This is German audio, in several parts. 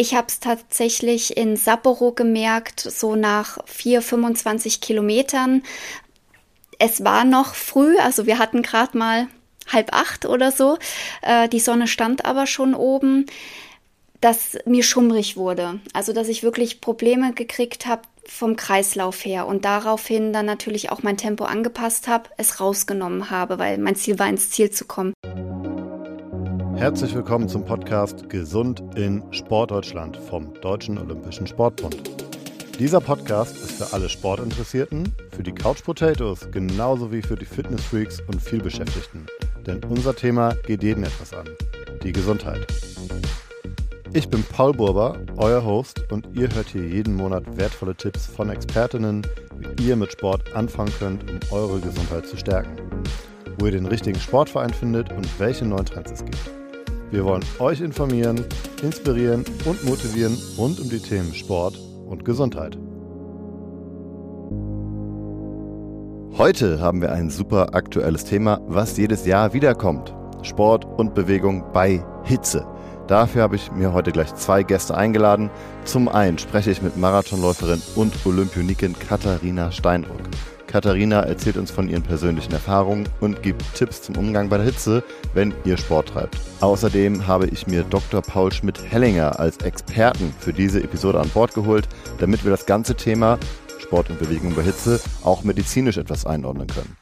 Ich habe es tatsächlich in Sapporo gemerkt, so nach 4, 25 Kilometern. Es war noch früh, also wir hatten gerade mal halb acht oder so. Äh, die Sonne stand aber schon oben, dass mir schummrig wurde. Also dass ich wirklich Probleme gekriegt habe vom Kreislauf her und daraufhin dann natürlich auch mein Tempo angepasst habe, es rausgenommen habe, weil mein Ziel war, ins Ziel zu kommen. Herzlich willkommen zum Podcast Gesund in Sportdeutschland vom Deutschen Olympischen Sportbund. Dieser Podcast ist für alle Sportinteressierten, für die Couch Potatoes genauso wie für die Fitnessfreaks und vielbeschäftigten. Denn unser Thema geht jeden etwas an. Die Gesundheit. Ich bin Paul Burber, euer Host, und ihr hört hier jeden Monat wertvolle Tipps von Expertinnen, wie ihr mit Sport anfangen könnt, um eure Gesundheit zu stärken. Wo ihr den richtigen Sportverein findet und welche neuen Trends es gibt. Wir wollen euch informieren, inspirieren und motivieren rund um die Themen Sport und Gesundheit. Heute haben wir ein super aktuelles Thema, was jedes Jahr wiederkommt. Sport und Bewegung bei Hitze. Dafür habe ich mir heute gleich zwei Gäste eingeladen. Zum einen spreche ich mit Marathonläuferin und Olympionikin Katharina Steinruck. Katharina erzählt uns von ihren persönlichen Erfahrungen und gibt Tipps zum Umgang bei der Hitze, wenn ihr Sport treibt. Außerdem habe ich mir Dr. Paul Schmidt-Hellinger als Experten für diese Episode an Bord geholt, damit wir das ganze Thema Sport und Bewegung bei Hitze auch medizinisch etwas einordnen können.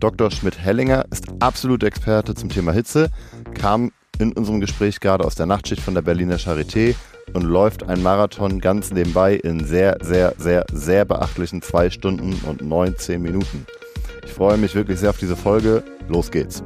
Dr. Schmidt-Hellinger ist absolut Experte zum Thema Hitze, kam in unserem Gespräch gerade aus der Nachtschicht von der Berliner Charité und läuft ein Marathon ganz nebenbei in sehr, sehr, sehr, sehr beachtlichen zwei Stunden und 19 Minuten. Ich freue mich wirklich sehr auf diese Folge. Los geht's.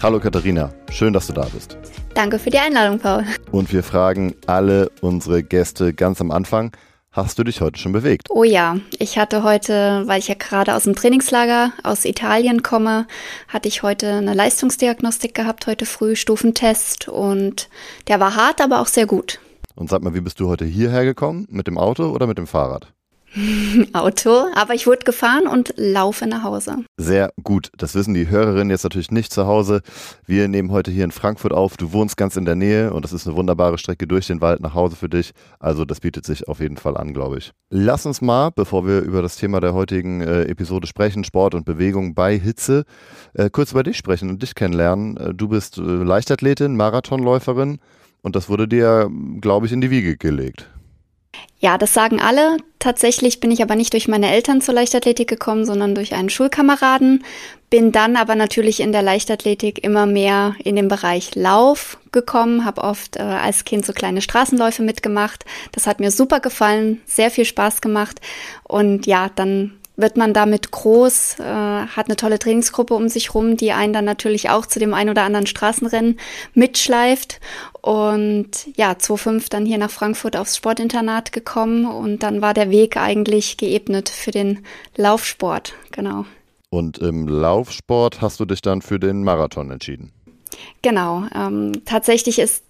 Hallo Katharina, schön, dass du da bist. Danke für die Einladung, Paul. Und wir fragen alle unsere Gäste ganz am Anfang, Hast du dich heute schon bewegt? Oh ja, ich hatte heute, weil ich ja gerade aus dem Trainingslager aus Italien komme, hatte ich heute eine Leistungsdiagnostik gehabt, heute früh Stufentest und der war hart, aber auch sehr gut. Und sag mal, wie bist du heute hierher gekommen? Mit dem Auto oder mit dem Fahrrad? Auto, aber ich wurde gefahren und laufe nach Hause. Sehr gut. Das wissen die Hörerinnen jetzt natürlich nicht zu Hause. Wir nehmen heute hier in Frankfurt auf. Du wohnst ganz in der Nähe und das ist eine wunderbare Strecke durch den Wald nach Hause für dich. Also das bietet sich auf jeden Fall an, glaube ich. Lass uns mal, bevor wir über das Thema der heutigen äh, Episode sprechen, Sport und Bewegung bei Hitze, äh, kurz über dich sprechen und dich kennenlernen. Äh, du bist äh, Leichtathletin, Marathonläuferin. Und das wurde dir, glaube ich, in die Wiege gelegt. Ja, das sagen alle. Tatsächlich bin ich aber nicht durch meine Eltern zur Leichtathletik gekommen, sondern durch einen Schulkameraden. Bin dann aber natürlich in der Leichtathletik immer mehr in den Bereich Lauf gekommen, habe oft äh, als Kind so kleine Straßenläufe mitgemacht. Das hat mir super gefallen, sehr viel Spaß gemacht. Und ja, dann wird man damit groß, äh, hat eine tolle Trainingsgruppe um sich rum, die einen dann natürlich auch zu dem ein oder anderen Straßenrennen mitschleift. Und ja, 2005 dann hier nach Frankfurt aufs Sportinternat gekommen und dann war der Weg eigentlich geebnet für den Laufsport, genau. Und im Laufsport hast du dich dann für den Marathon entschieden? Genau. Ähm, tatsächlich ist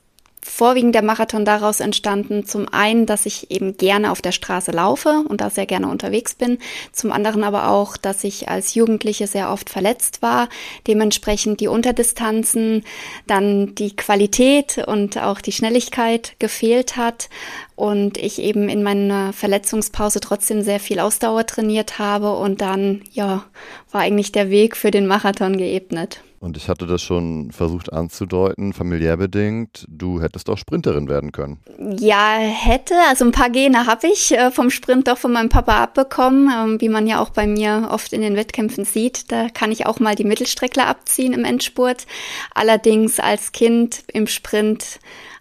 vorwiegend der Marathon daraus entstanden, zum einen, dass ich eben gerne auf der Straße laufe und da sehr gerne unterwegs bin, zum anderen aber auch, dass ich als Jugendliche sehr oft verletzt war, dementsprechend die Unterdistanzen, dann die Qualität und auch die Schnelligkeit gefehlt hat. Und ich eben in meiner Verletzungspause trotzdem sehr viel Ausdauer trainiert habe. Und dann, ja, war eigentlich der Weg für den Marathon geebnet. Und ich hatte das schon versucht anzudeuten, familiär bedingt. Du hättest auch Sprinterin werden können. Ja, hätte. Also ein paar Gene habe ich äh, vom Sprint doch von meinem Papa abbekommen, ähm, wie man ja auch bei mir oft in den Wettkämpfen sieht. Da kann ich auch mal die Mittelstreckler abziehen im Endspurt. Allerdings als Kind im Sprint,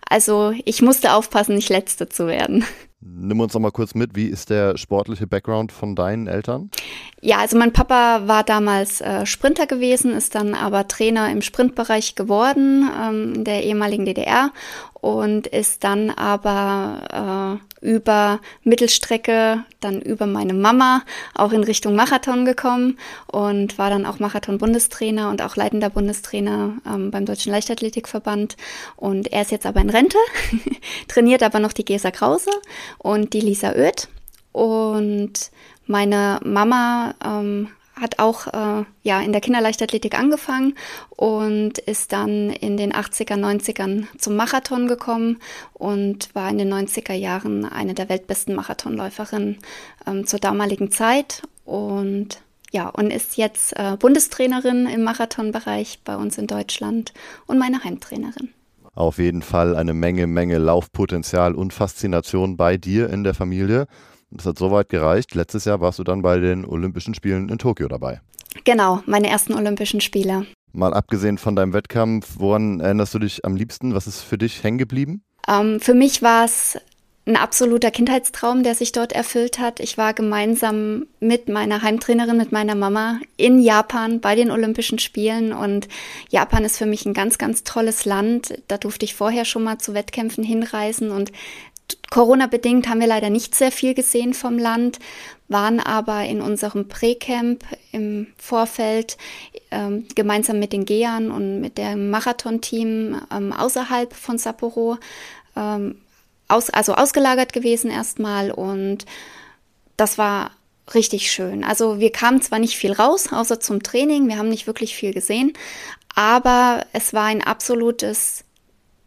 also ich musste aufpassen, nicht Letzte zu werden. Nimm uns noch mal kurz mit, wie ist der sportliche Background von deinen Eltern? Ja, also mein Papa war damals äh, Sprinter gewesen, ist dann aber Trainer im Sprintbereich geworden ähm, der ehemaligen DDR und ist dann aber äh, über Mittelstrecke, dann über meine Mama auch in Richtung Marathon gekommen und war dann auch Marathon-Bundestrainer und auch leitender Bundestrainer ähm, beim Deutschen Leichtathletikverband. Und er ist jetzt aber in Rente, trainiert aber noch die Gesa Krause und die Lisa Oeth. Und meine Mama ähm, hat auch äh, ja in der Kinderleichtathletik angefangen und ist dann in den 80er, 90ern zum Marathon gekommen und war in den 90er Jahren eine der weltbesten Marathonläuferinnen ähm, zur damaligen Zeit und ja, und ist jetzt äh, Bundestrainerin im Marathonbereich bei uns in Deutschland und meine Heimtrainerin. Auf jeden Fall eine Menge, Menge Laufpotenzial und Faszination bei dir in der Familie. Das hat soweit gereicht. Letztes Jahr warst du dann bei den Olympischen Spielen in Tokio dabei. Genau, meine ersten Olympischen Spiele. Mal abgesehen von deinem Wettkampf, woran erinnerst du dich am liebsten? Was ist für dich hängen geblieben? Ähm, für mich war es ein absoluter Kindheitstraum, der sich dort erfüllt hat. Ich war gemeinsam mit meiner Heimtrainerin, mit meiner Mama in Japan bei den Olympischen Spielen und Japan ist für mich ein ganz, ganz tolles Land. Da durfte ich vorher schon mal zu Wettkämpfen hinreisen und Corona-bedingt haben wir leider nicht sehr viel gesehen vom Land, waren aber in unserem Pre-Camp im Vorfeld ähm, gemeinsam mit den Gehern und mit dem Marathon-Team ähm, außerhalb von Sapporo ähm, aus, also ausgelagert gewesen erstmal und das war richtig schön. Also wir kamen zwar nicht viel raus, außer zum Training, wir haben nicht wirklich viel gesehen, aber es war ein absolutes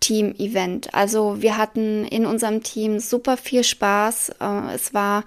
Team-Event. Also wir hatten in unserem Team super viel Spaß. Äh, es war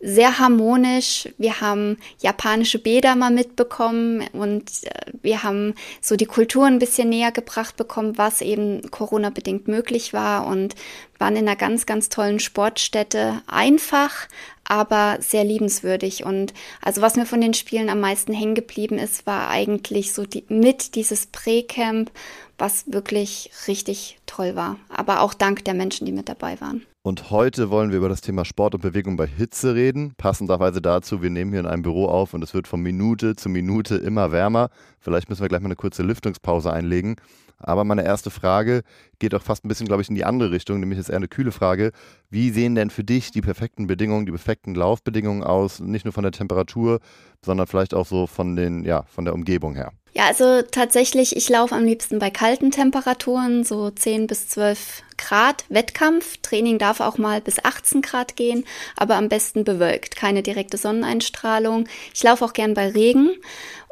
sehr harmonisch. Wir haben japanische Bäder mal mitbekommen und äh, wir haben so die Kultur ein bisschen näher gebracht bekommen, was eben Corona-bedingt möglich war und waren in einer ganz, ganz tollen Sportstätte. Einfach, aber sehr liebenswürdig. Und also was mir von den Spielen am meisten hängen geblieben ist, war eigentlich so die, mit dieses Prä-Camp, was wirklich richtig toll war. Aber auch dank der Menschen, die mit dabei waren. Und heute wollen wir über das Thema Sport und Bewegung bei Hitze reden. Passenderweise dazu, wir nehmen hier in einem Büro auf und es wird von Minute zu Minute immer wärmer. Vielleicht müssen wir gleich mal eine kurze Lüftungspause einlegen. Aber meine erste Frage geht auch fast ein bisschen, glaube ich, in die andere Richtung, nämlich jetzt eher eine kühle Frage. Wie sehen denn für dich die perfekten Bedingungen, die perfekten Laufbedingungen aus? Nicht nur von der Temperatur, sondern vielleicht auch so von den, ja, von der Umgebung her. Ja, also tatsächlich, ich laufe am liebsten bei kalten Temperaturen, so 10 bis 12 Grad Wettkampf. Training darf auch mal bis 18 Grad gehen, aber am besten bewölkt, keine direkte Sonneneinstrahlung. Ich laufe auch gern bei Regen.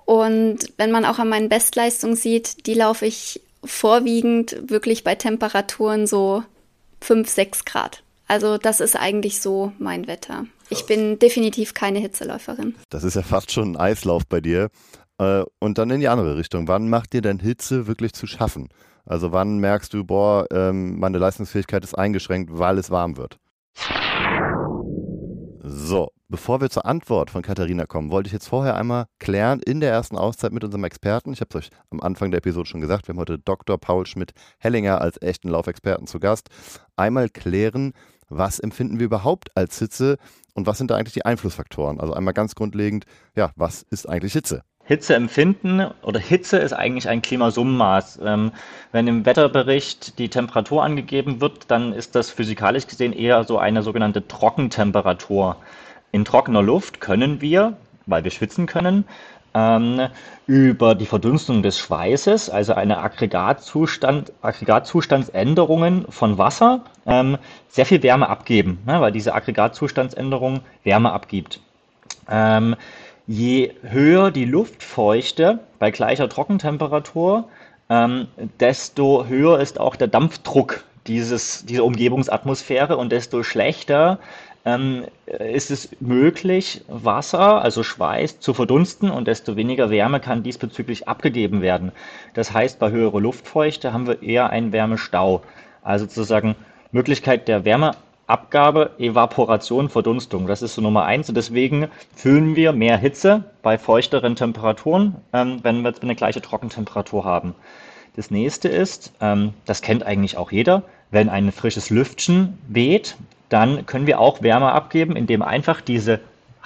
Und wenn man auch an meinen Bestleistungen sieht, die laufe ich vorwiegend wirklich bei Temperaturen so 5, 6 Grad. Also das ist eigentlich so mein Wetter. Ich bin definitiv keine Hitzeläuferin. Das ist ja fast schon ein Eislauf bei dir. Äh, und dann in die andere Richtung. Wann macht dir denn Hitze wirklich zu schaffen? Also wann merkst du, boah, ähm, meine Leistungsfähigkeit ist eingeschränkt, weil es warm wird? So, bevor wir zur Antwort von Katharina kommen, wollte ich jetzt vorher einmal klären in der ersten Auszeit mit unserem Experten. Ich habe es euch am Anfang der Episode schon gesagt, wir haben heute Dr. Paul Schmidt-Hellinger als echten Laufexperten zu Gast. Einmal klären, was empfinden wir überhaupt als Hitze und was sind da eigentlich die Einflussfaktoren? Also einmal ganz grundlegend, ja, was ist eigentlich Hitze? Hitzeempfinden oder Hitze ist eigentlich ein Klimasummenmaß. Ähm, wenn im Wetterbericht die Temperatur angegeben wird, dann ist das physikalisch gesehen eher so eine sogenannte Trockentemperatur. In trockener Luft können wir, weil wir schwitzen können, ähm, über die Verdunstung des Schweißes, also eine Aggregatzustand, Aggregatzustandsänderungen von Wasser, ähm, sehr viel Wärme abgeben, ne, weil diese Aggregatzustandsänderung Wärme abgibt. Ähm, je höher die Luftfeuchte bei gleicher Trockentemperatur, ähm, desto höher ist auch der Dampfdruck dieses, dieser Umgebungsatmosphäre und desto schlechter ähm, ist es möglich, Wasser, also Schweiß, zu verdunsten und desto weniger Wärme kann diesbezüglich abgegeben werden. Das heißt, bei höherer Luftfeuchte haben wir eher einen Wärmestau. Also sozusagen Möglichkeit der Wärme Abgabe, Evaporation, Verdunstung. Das ist so Nummer eins. Und deswegen fühlen wir mehr Hitze bei feuchteren Temperaturen, ähm, wenn wir eine gleiche Trockentemperatur haben. Das nächste ist, ähm, das kennt eigentlich auch jeder, wenn ein frisches Lüftchen weht, dann können wir auch Wärme abgeben, indem einfach diese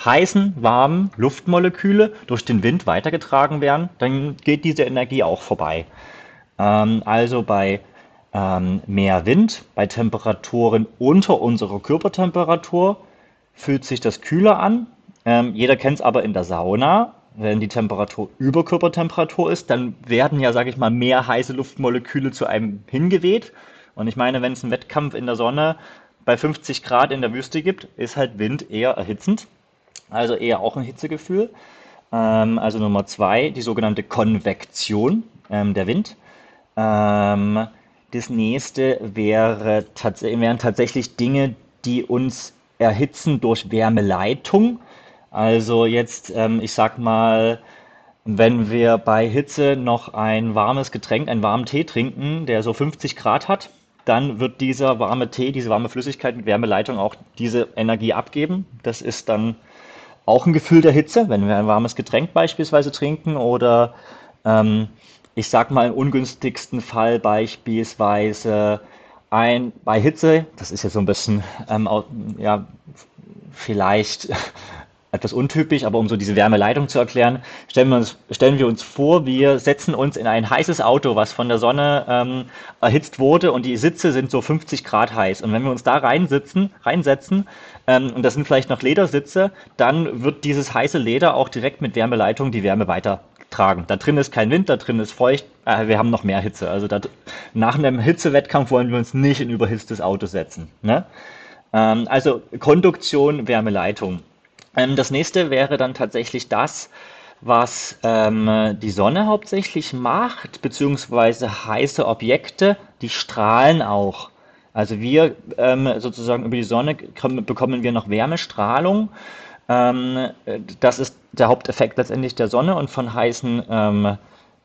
heißen, warmen Luftmoleküle durch den Wind weitergetragen werden. Dann geht diese Energie auch vorbei. Ähm, also bei mehr Wind, bei Temperaturen unter unserer Körpertemperatur fühlt sich das kühler an. Ähm, jeder kennt es aber in der Sauna. Wenn die Temperatur über Körpertemperatur ist, dann werden ja, sage ich mal, mehr heiße Luftmoleküle zu einem hingeweht. Und ich meine, wenn es einen Wettkampf in der Sonne bei 50 Grad in der Wüste gibt, ist halt Wind eher erhitzend. Also eher auch ein Hitzegefühl. Ähm, also Nummer zwei, die sogenannte Konvektion, ähm, der Wind. Ähm, das nächste wäre wären tatsächlich Dinge, die uns erhitzen durch Wärmeleitung. Also jetzt, ähm, ich sag mal, wenn wir bei Hitze noch ein warmes Getränk, einen warmen Tee trinken, der so 50 Grad hat, dann wird dieser warme Tee, diese warme Flüssigkeit mit Wärmeleitung auch diese Energie abgeben. Das ist dann auch ein Gefühl der Hitze, wenn wir ein warmes Getränk beispielsweise trinken oder ähm, ich sag mal im ungünstigsten Fall beispielsweise ein bei Hitze, das ist jetzt so ein bisschen ähm, ja vielleicht etwas untypisch, aber um so diese Wärmeleitung zu erklären, stellen wir uns, stellen wir uns vor, wir setzen uns in ein heißes Auto, was von der Sonne ähm, erhitzt wurde und die Sitze sind so 50 Grad heiß. Und wenn wir uns da reinsitzen, reinsetzen, ähm, und das sind vielleicht noch Ledersitze, dann wird dieses heiße Leder auch direkt mit Wärmeleitung die Wärme weitertragen. Da drin ist kein Wind, da drin ist feucht, äh, wir haben noch mehr Hitze. Also da, nach einem Hitzewettkampf wollen wir uns nicht in überhitztes Auto setzen. Ne? Ähm, also Konduktion, Wärmeleitung. Ähm, das nächste wäre dann tatsächlich das, was ähm, die Sonne hauptsächlich macht, beziehungsweise heiße Objekte, die strahlen auch. Also wir ähm, sozusagen über die Sonne bekommen wir noch Wärmestrahlung. Ähm, das ist der Haupteffekt letztendlich der Sonne und von heißen ähm,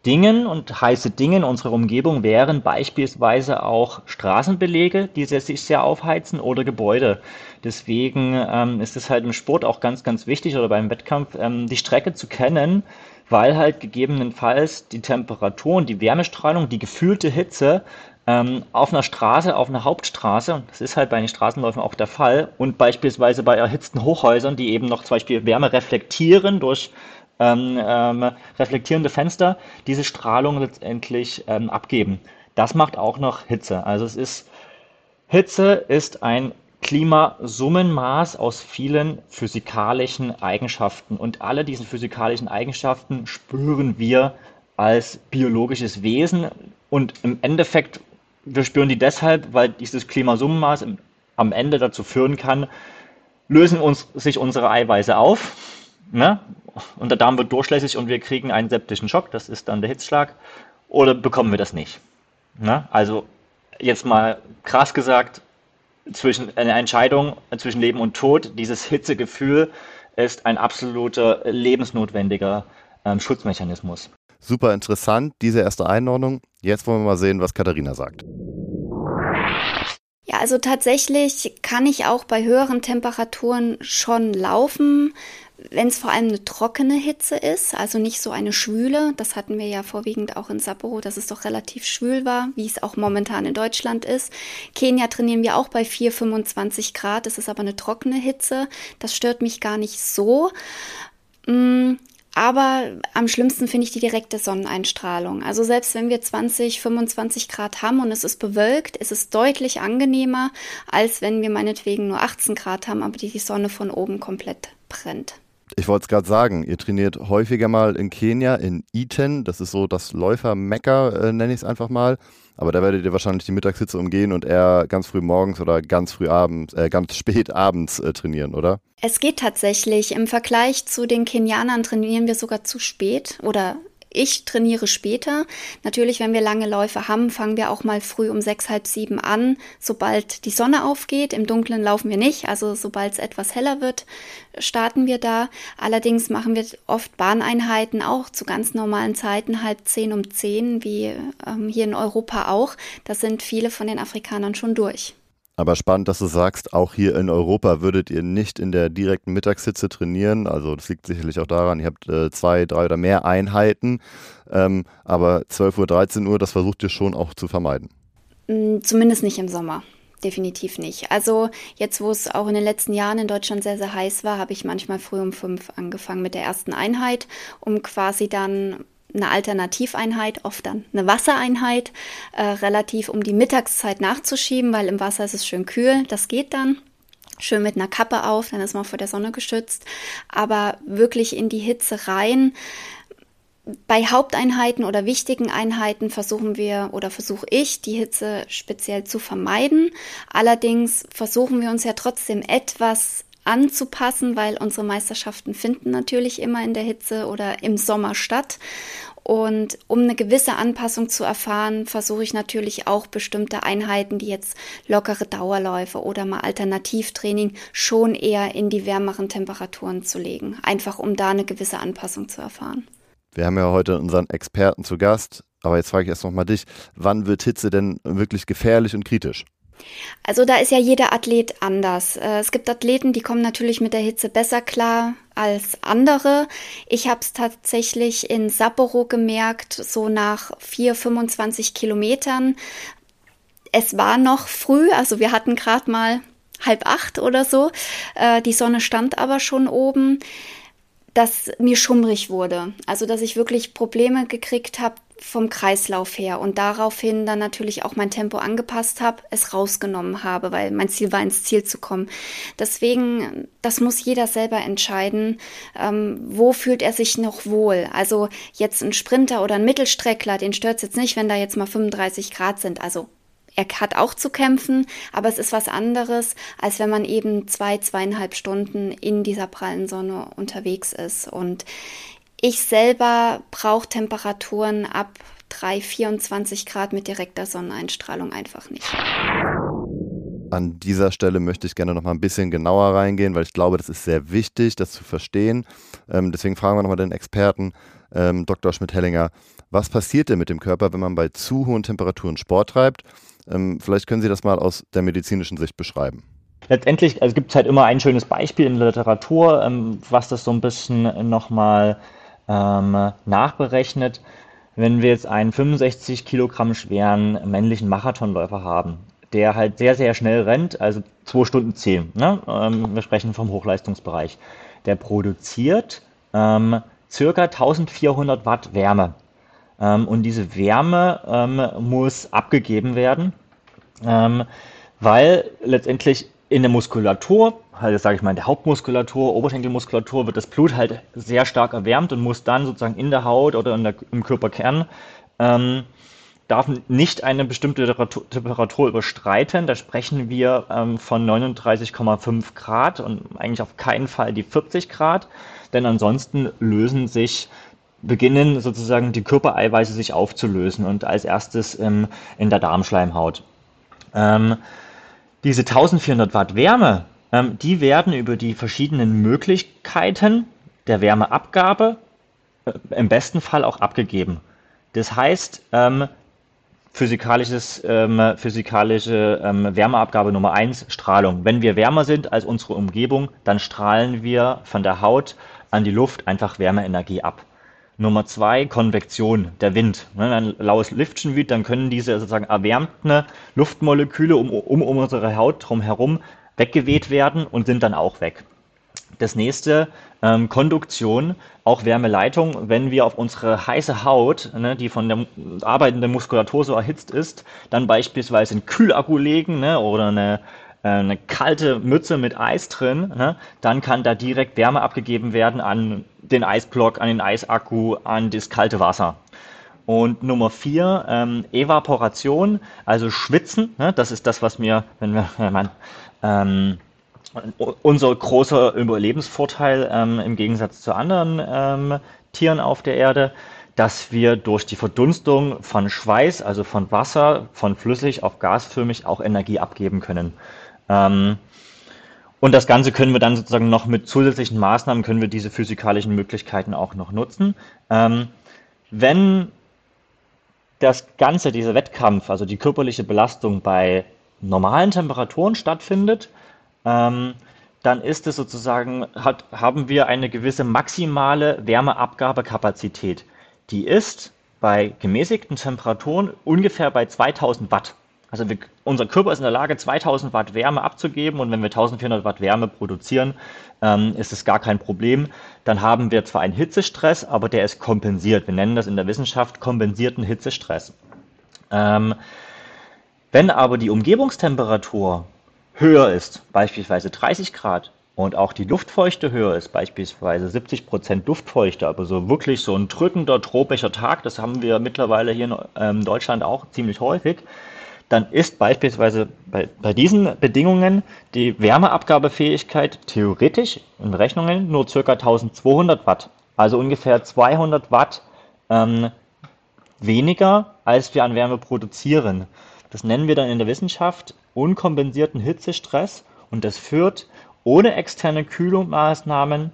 Dingen und heiße Dinge in unserer Umgebung wären beispielsweise auch Straßenbelege, die sich sehr aufheizen oder Gebäude. Deswegen ähm, ist es halt im Sport auch ganz, ganz wichtig oder beim Wettkampf, ähm, die Strecke zu kennen, weil halt gegebenenfalls die Temperatur und die Wärmestrahlung, die gefühlte Hitze ähm, auf einer Straße, auf einer Hauptstraße, das ist halt bei den Straßenläufen auch der Fall, und beispielsweise bei erhitzten Hochhäusern, die eben noch zum Beispiel Wärme reflektieren durch ähm, ähm, reflektierende Fenster diese Strahlung letztendlich ähm, abgeben. Das macht auch noch Hitze. Also es ist Hitze ist ein Klimasummenmaß aus vielen physikalischen Eigenschaften und alle diese physikalischen Eigenschaften spüren wir als biologisches Wesen und im Endeffekt wir spüren die deshalb, weil dieses Klimasummenmaß am Ende dazu führen kann, lösen uns sich unsere Eiweiße auf ne? und der Darm wird durchlässig und wir kriegen einen septischen Schock, das ist dann der Hitzschlag, oder bekommen wir das nicht? Ne? Also jetzt mal krass gesagt, zwischen eine Entscheidung zwischen Leben und Tod, dieses Hitzegefühl ist ein absoluter lebensnotwendiger ähm, Schutzmechanismus. Super interessant, diese erste Einordnung. Jetzt wollen wir mal sehen, was Katharina sagt. Ja, also tatsächlich kann ich auch bei höheren Temperaturen schon laufen wenn es vor allem eine trockene Hitze ist, also nicht so eine schwüle, das hatten wir ja vorwiegend auch in Sapporo, dass es doch relativ schwül war, wie es auch momentan in Deutschland ist. Kenia trainieren wir auch bei 4, 25 Grad, das ist aber eine trockene Hitze, das stört mich gar nicht so. Aber am schlimmsten finde ich die direkte Sonneneinstrahlung. Also selbst wenn wir 20, 25 Grad haben und es ist bewölkt, ist es deutlich angenehmer, als wenn wir meinetwegen nur 18 Grad haben, aber die Sonne von oben komplett brennt. Ich wollte es gerade sagen, ihr trainiert häufiger mal in Kenia, in Iten. Das ist so das Läufer-Mecker, äh, nenne ich es einfach mal. Aber da werdet ihr wahrscheinlich die Mittagshitze umgehen und eher ganz früh morgens oder ganz früh abends, äh, ganz spät abends äh, trainieren, oder? Es geht tatsächlich. Im Vergleich zu den Kenianern trainieren wir sogar zu spät oder ich trainiere später. Natürlich, wenn wir lange Läufe haben, fangen wir auch mal früh um sechs, halb sieben an, sobald die Sonne aufgeht. Im Dunkeln laufen wir nicht, also sobald es etwas heller wird, starten wir da. Allerdings machen wir oft Bahneinheiten auch zu ganz normalen Zeiten, halb zehn um zehn, wie ähm, hier in Europa auch. Da sind viele von den Afrikanern schon durch. Aber spannend, dass du sagst, auch hier in Europa würdet ihr nicht in der direkten Mittagshitze trainieren. Also das liegt sicherlich auch daran, ihr habt äh, zwei, drei oder mehr Einheiten. Ähm, aber 12 Uhr, 13 Uhr, das versucht ihr schon auch zu vermeiden. Mm, zumindest nicht im Sommer. Definitiv nicht. Also jetzt, wo es auch in den letzten Jahren in Deutschland sehr, sehr heiß war, habe ich manchmal früh um fünf angefangen mit der ersten Einheit, um quasi dann eine Alternativeinheit, oft dann eine Wassereinheit, äh, relativ um die Mittagszeit nachzuschieben, weil im Wasser ist es schön kühl. Das geht dann. Schön mit einer Kappe auf, dann ist man vor der Sonne geschützt. Aber wirklich in die Hitze rein. Bei Haupteinheiten oder wichtigen Einheiten versuchen wir oder versuche ich, die Hitze speziell zu vermeiden. Allerdings versuchen wir uns ja trotzdem etwas anzupassen, weil unsere Meisterschaften finden natürlich immer in der Hitze oder im Sommer statt. Und um eine gewisse Anpassung zu erfahren, versuche ich natürlich auch bestimmte Einheiten, die jetzt lockere Dauerläufe oder mal Alternativtraining, schon eher in die wärmeren Temperaturen zu legen. Einfach um da eine gewisse Anpassung zu erfahren. Wir haben ja heute unseren Experten zu Gast, aber jetzt frage ich erst noch mal dich, wann wird Hitze denn wirklich gefährlich und kritisch? Also da ist ja jeder Athlet anders. Äh, es gibt Athleten, die kommen natürlich mit der Hitze besser klar als andere. Ich habe es tatsächlich in Sapporo gemerkt, so nach 4, 25 Kilometern. Es war noch früh, also wir hatten gerade mal halb acht oder so. Äh, die Sonne stand aber schon oben dass mir schummrig wurde. Also dass ich wirklich Probleme gekriegt habe, vom Kreislauf her und daraufhin dann natürlich auch mein Tempo angepasst habe, es rausgenommen habe, weil mein Ziel war, ins Ziel zu kommen. Deswegen, das muss jeder selber entscheiden, ähm, wo fühlt er sich noch wohl. Also jetzt ein Sprinter oder ein Mittelstreckler, den stört es jetzt nicht, wenn da jetzt mal 35 Grad sind. Also er hat auch zu kämpfen, aber es ist was anderes, als wenn man eben zwei, zweieinhalb Stunden in dieser prallen Sonne unterwegs ist. Und ich selber brauche Temperaturen ab 3, 24 Grad mit direkter Sonneneinstrahlung einfach nicht. An dieser Stelle möchte ich gerne noch mal ein bisschen genauer reingehen, weil ich glaube, das ist sehr wichtig, das zu verstehen. Ähm, deswegen fragen wir nochmal den Experten, ähm, Dr. Schmidt-Hellinger, was passiert denn mit dem Körper, wenn man bei zu hohen Temperaturen Sport treibt? Ähm, vielleicht können Sie das mal aus der medizinischen Sicht beschreiben. Letztendlich also gibt es halt immer ein schönes Beispiel in der Literatur, ähm, was das so ein bisschen nochmal ähm, nachberechnet, wenn wir jetzt einen 65 Kilogramm schweren männlichen Marathonläufer haben, der halt sehr, sehr schnell rennt, also 2 Stunden 10, ne? ähm, wir sprechen vom Hochleistungsbereich, der produziert ähm, circa 1400 Watt Wärme. Ähm, und diese Wärme ähm, muss abgegeben werden, ähm, weil letztendlich in der Muskulatur, halt sage ich mal in der Hauptmuskulatur, Oberschenkelmuskulatur, wird das Blut halt sehr stark erwärmt und muss dann sozusagen in der Haut oder der, im Körperkern ähm, darf nicht eine bestimmte Temperatur überstreiten. Da sprechen wir ähm, von 39,5 Grad und eigentlich auf keinen Fall die 40 Grad, denn ansonsten lösen sich beginnen sozusagen die Körpereiweiße sich aufzulösen und als erstes ähm, in der Darmschleimhaut. Ähm, diese 1400 Watt Wärme, ähm, die werden über die verschiedenen Möglichkeiten der Wärmeabgabe äh, im besten Fall auch abgegeben. Das heißt, ähm, physikalisches, ähm, physikalische ähm, Wärmeabgabe Nummer eins Strahlung. Wenn wir wärmer sind als unsere Umgebung, dann strahlen wir von der Haut an die Luft einfach Wärmeenergie ab. Nummer zwei, Konvektion, der Wind. Wenn ein laues Lüftchen weht, dann können diese sozusagen erwärmten Luftmoleküle um, um unsere Haut drumherum weggeweht werden und sind dann auch weg. Das nächste, ähm, Konduktion, auch Wärmeleitung. Wenn wir auf unsere heiße Haut, ne, die von der arbeitenden Muskulatur so erhitzt ist, dann beispielsweise einen Kühlakku legen ne, oder eine eine kalte Mütze mit Eis drin, ne, dann kann da direkt Wärme abgegeben werden an den Eisblock, an den Eisakku, an das kalte Wasser. Und Nummer vier, ähm, Evaporation, also Schwitzen. Ne, das ist das, was mir, wenn wir, wenn man, ähm, unser großer Überlebensvorteil ähm, im Gegensatz zu anderen ähm, Tieren auf der Erde, dass wir durch die Verdunstung von Schweiß, also von Wasser, von flüssig auf gasförmig auch Energie abgeben können. Ähm, und das Ganze können wir dann sozusagen noch mit zusätzlichen Maßnahmen, können wir diese physikalischen Möglichkeiten auch noch nutzen. Ähm, wenn das Ganze, dieser Wettkampf, also die körperliche Belastung bei normalen Temperaturen stattfindet, ähm, dann ist es sozusagen, hat, haben wir eine gewisse maximale Wärmeabgabekapazität. Die ist bei gemäßigten Temperaturen ungefähr bei 2000 Watt. Also wir, unser Körper ist in der Lage, 2000 Watt Wärme abzugeben und wenn wir 1400 Watt Wärme produzieren, ähm, ist es gar kein Problem. Dann haben wir zwar einen Hitzestress, aber der ist kompensiert. Wir nennen das in der Wissenschaft kompensierten Hitzestress. Ähm, wenn aber die Umgebungstemperatur höher ist, beispielsweise 30 Grad, und auch die Luftfeuchte höher ist, beispielsweise 70 Prozent Luftfeuchte, aber so wirklich so ein drückender tropischer Tag, das haben wir mittlerweile hier in ähm, Deutschland auch ziemlich häufig, dann ist beispielsweise bei, bei diesen Bedingungen die Wärmeabgabefähigkeit theoretisch in Berechnungen nur ca. 1200 Watt, also ungefähr 200 Watt ähm, weniger, als wir an Wärme produzieren. Das nennen wir dann in der Wissenschaft unkompensierten Hitzestress und das führt ohne externe Kühlungsmaßnahmen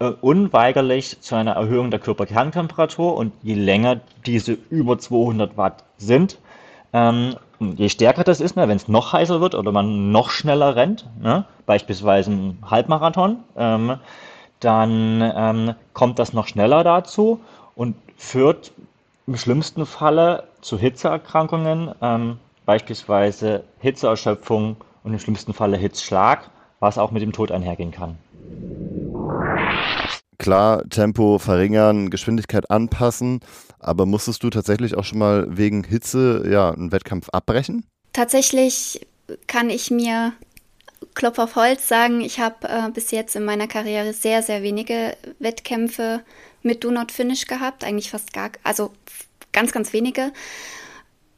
äh, unweigerlich zu einer Erhöhung der Körperkerntemperatur und je länger diese über 200 Watt sind, ähm, je stärker das ist, ne, wenn es noch heißer wird oder man noch schneller rennt, ne, beispielsweise ein Halbmarathon, ähm, dann ähm, kommt das noch schneller dazu und führt im schlimmsten Falle zu Hitzeerkrankungen, ähm, beispielsweise Hitzeerschöpfung und im schlimmsten Falle Hitzschlag, was auch mit dem Tod einhergehen kann. Klar, Tempo verringern, Geschwindigkeit anpassen, aber musstest du tatsächlich auch schon mal wegen Hitze ja einen Wettkampf abbrechen? Tatsächlich kann ich mir Klopf auf Holz sagen, ich habe äh, bis jetzt in meiner Karriere sehr, sehr wenige Wettkämpfe mit Do Not Finish gehabt, eigentlich fast gar, also ganz, ganz wenige.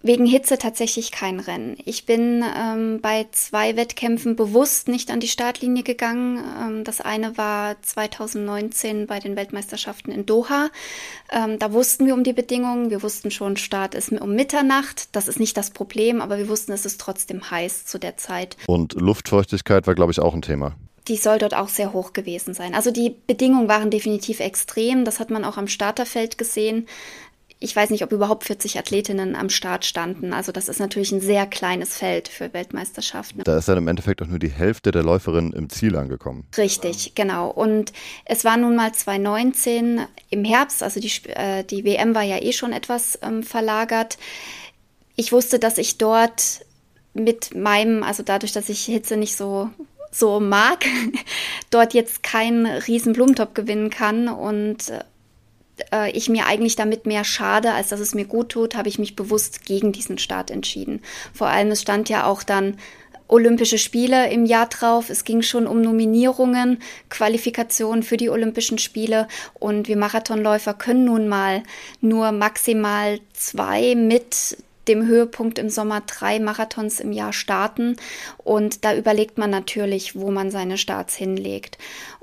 Wegen Hitze tatsächlich kein Rennen. Ich bin ähm, bei zwei Wettkämpfen bewusst nicht an die Startlinie gegangen. Ähm, das eine war 2019 bei den Weltmeisterschaften in Doha. Ähm, da wussten wir um die Bedingungen. Wir wussten schon, Start ist um Mitternacht. Das ist nicht das Problem, aber wir wussten, es ist trotzdem heiß zu der Zeit. Und Luftfeuchtigkeit war, glaube ich, auch ein Thema die soll dort auch sehr hoch gewesen sein. Also die Bedingungen waren definitiv extrem. Das hat man auch am Starterfeld gesehen ich weiß nicht, ob überhaupt 40 Athletinnen am Start standen. Also das ist natürlich ein sehr kleines Feld für Weltmeisterschaften. Da ist dann im Endeffekt auch nur die Hälfte der Läuferinnen im Ziel angekommen. Richtig, genau. Und es war nun mal 2019 im Herbst, also die, äh, die WM war ja eh schon etwas ähm, verlagert. Ich wusste, dass ich dort mit meinem, also dadurch, dass ich Hitze nicht so so mag, dort jetzt keinen riesen Blumentopf gewinnen kann und äh, ich mir eigentlich damit mehr schade, als dass es mir gut tut, habe ich mich bewusst gegen diesen Start entschieden. Vor allem, es stand ja auch dann Olympische Spiele im Jahr drauf. Es ging schon um Nominierungen, Qualifikationen für die Olympischen Spiele und wir Marathonläufer können nun mal nur maximal zwei mit dem Höhepunkt im Sommer drei Marathons im Jahr starten und da überlegt man natürlich, wo man seine Starts hinlegt.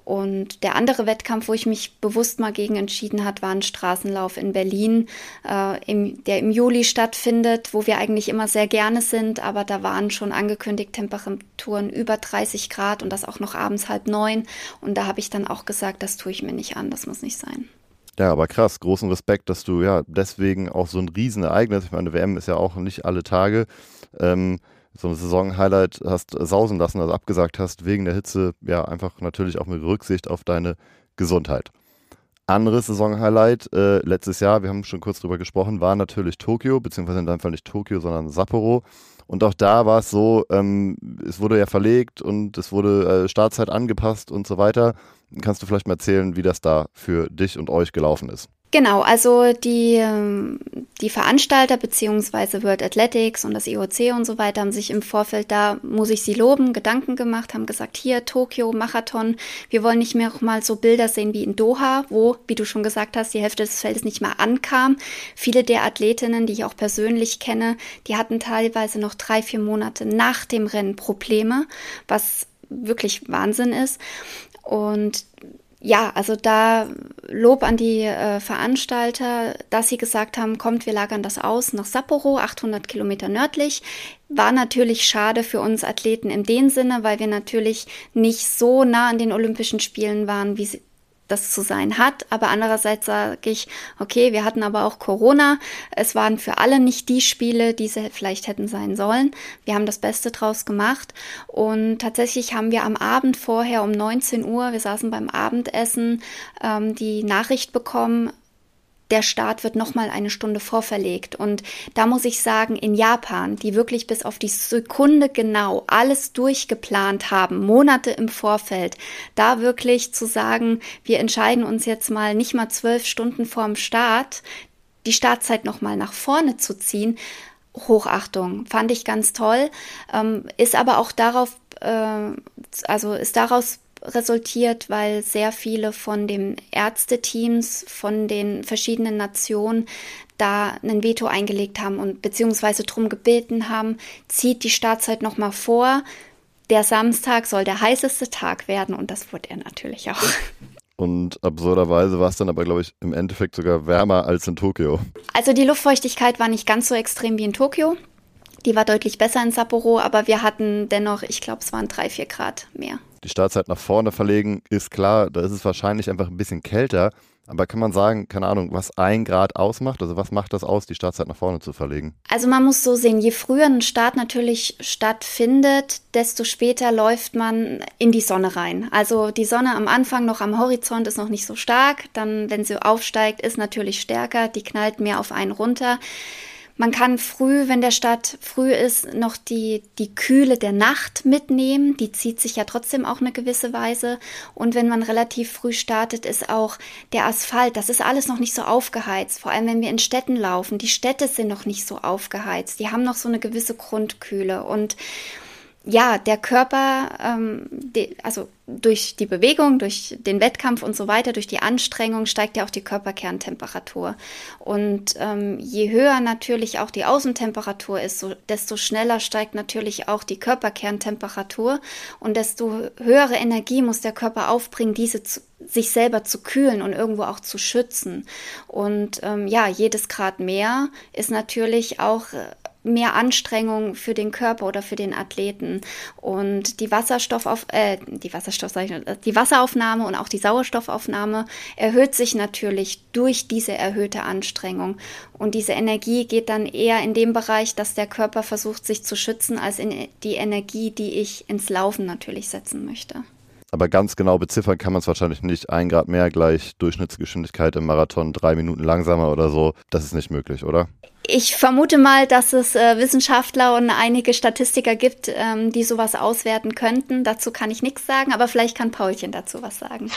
Und der andere Wettkampf, wo ich mich bewusst mal gegen entschieden hat, war ein Straßenlauf in Berlin, äh, im, der im Juli stattfindet, wo wir eigentlich immer sehr gerne sind, aber da waren schon angekündigt Temperaturen über 30 Grad und das auch noch abends halb neun. Und da habe ich dann auch gesagt, das tue ich mir nicht an, das muss nicht sein. Ja, aber krass, großen Respekt, dass du ja deswegen auch so ein Riesenereignis, ich meine, WM ist ja auch nicht alle Tage, ähm, so ein Saison-Highlight hast sausen lassen, also abgesagt hast, wegen der Hitze, ja, einfach natürlich auch mit Rücksicht auf deine Gesundheit. Anderes Saison-Highlight äh, letztes Jahr, wir haben schon kurz drüber gesprochen, war natürlich Tokio, beziehungsweise in deinem Fall nicht Tokio, sondern Sapporo. Und auch da war es so, ähm, es wurde ja verlegt und es wurde äh, Startzeit angepasst und so weiter. Kannst du vielleicht mal erzählen, wie das da für dich und euch gelaufen ist? Genau, also die, ähm, die Veranstalter beziehungsweise World Athletics und das IOC und so weiter haben sich im Vorfeld, da muss ich sie loben, Gedanken gemacht, haben gesagt, hier Tokio, Marathon, wir wollen nicht mehr mal so Bilder sehen wie in Doha, wo, wie du schon gesagt hast, die Hälfte des Feldes nicht mal ankam. Viele der Athletinnen, die ich auch persönlich kenne, die hatten teilweise noch drei, vier Monate nach dem Rennen Probleme, was wirklich Wahnsinn ist. Und ja, also da Lob an die äh, Veranstalter, dass sie gesagt haben, kommt, wir lagern das aus nach Sapporo, 800 Kilometer nördlich. War natürlich schade für uns Athleten in dem Sinne, weil wir natürlich nicht so nah an den Olympischen Spielen waren, wie das zu sein hat. Aber andererseits sage ich, okay, wir hatten aber auch Corona. Es waren für alle nicht die Spiele, die sie vielleicht hätten sein sollen. Wir haben das Beste draus gemacht. Und tatsächlich haben wir am Abend vorher um 19 Uhr, wir saßen beim Abendessen, ähm, die Nachricht bekommen, der Start wird nochmal eine Stunde vorverlegt. Und da muss ich sagen, in Japan, die wirklich bis auf die Sekunde genau alles durchgeplant haben, Monate im Vorfeld, da wirklich zu sagen, wir entscheiden uns jetzt mal nicht mal zwölf Stunden vorm Start, die Startzeit nochmal nach vorne zu ziehen, Hochachtung, fand ich ganz toll, ähm, ist aber auch darauf, äh, also ist daraus resultiert, weil sehr viele von den Ärzteteams von den verschiedenen Nationen da ein Veto eingelegt haben und beziehungsweise drum gebeten haben, zieht die Startzeit nochmal vor. Der Samstag soll der heißeste Tag werden und das wurde er natürlich auch. Und absurderweise war es dann aber, glaube ich, im Endeffekt sogar wärmer als in Tokio. Also die Luftfeuchtigkeit war nicht ganz so extrem wie in Tokio. Die war deutlich besser in Sapporo, aber wir hatten dennoch, ich glaube, es waren drei, vier Grad mehr. Die Startzeit nach vorne verlegen ist klar, da ist es wahrscheinlich einfach ein bisschen kälter. Aber kann man sagen, keine Ahnung, was ein Grad ausmacht? Also was macht das aus, die Startzeit nach vorne zu verlegen? Also man muss so sehen, je früher ein Start natürlich stattfindet, desto später läuft man in die Sonne rein. Also die Sonne am Anfang noch am Horizont ist noch nicht so stark. Dann, wenn sie aufsteigt, ist natürlich stärker. Die knallt mehr auf einen runter. Man kann früh, wenn der Start früh ist, noch die, die Kühle der Nacht mitnehmen. Die zieht sich ja trotzdem auch eine gewisse Weise. Und wenn man relativ früh startet, ist auch der Asphalt, das ist alles noch nicht so aufgeheizt. Vor allem, wenn wir in Städten laufen. Die Städte sind noch nicht so aufgeheizt. Die haben noch so eine gewisse Grundkühle. Und ja, der Körper, ähm, die, also durch die Bewegung, durch den Wettkampf und so weiter, durch die Anstrengung steigt ja auch die Körperkerntemperatur. Und ähm, je höher natürlich auch die Außentemperatur ist, so, desto schneller steigt natürlich auch die Körperkerntemperatur und desto höhere Energie muss der Körper aufbringen, diese zu, sich selber zu kühlen und irgendwo auch zu schützen. Und ähm, ja, jedes Grad mehr ist natürlich auch äh, mehr Anstrengung für den Körper oder für den Athleten. Und die Wasserstoffauf äh, die Wasserstoff, ich, die Wasseraufnahme und auch die Sauerstoffaufnahme erhöht sich natürlich durch diese erhöhte Anstrengung. Und diese Energie geht dann eher in dem Bereich, dass der Körper versucht, sich zu schützen, als in die Energie, die ich ins Laufen natürlich setzen möchte. Aber ganz genau beziffern kann man es wahrscheinlich nicht. Ein Grad mehr gleich Durchschnittsgeschwindigkeit im Marathon, drei Minuten langsamer oder so. Das ist nicht möglich, oder? Ich vermute mal, dass es äh, Wissenschaftler und einige Statistiker gibt, ähm, die sowas auswerten könnten. Dazu kann ich nichts sagen, aber vielleicht kann Paulchen dazu was sagen.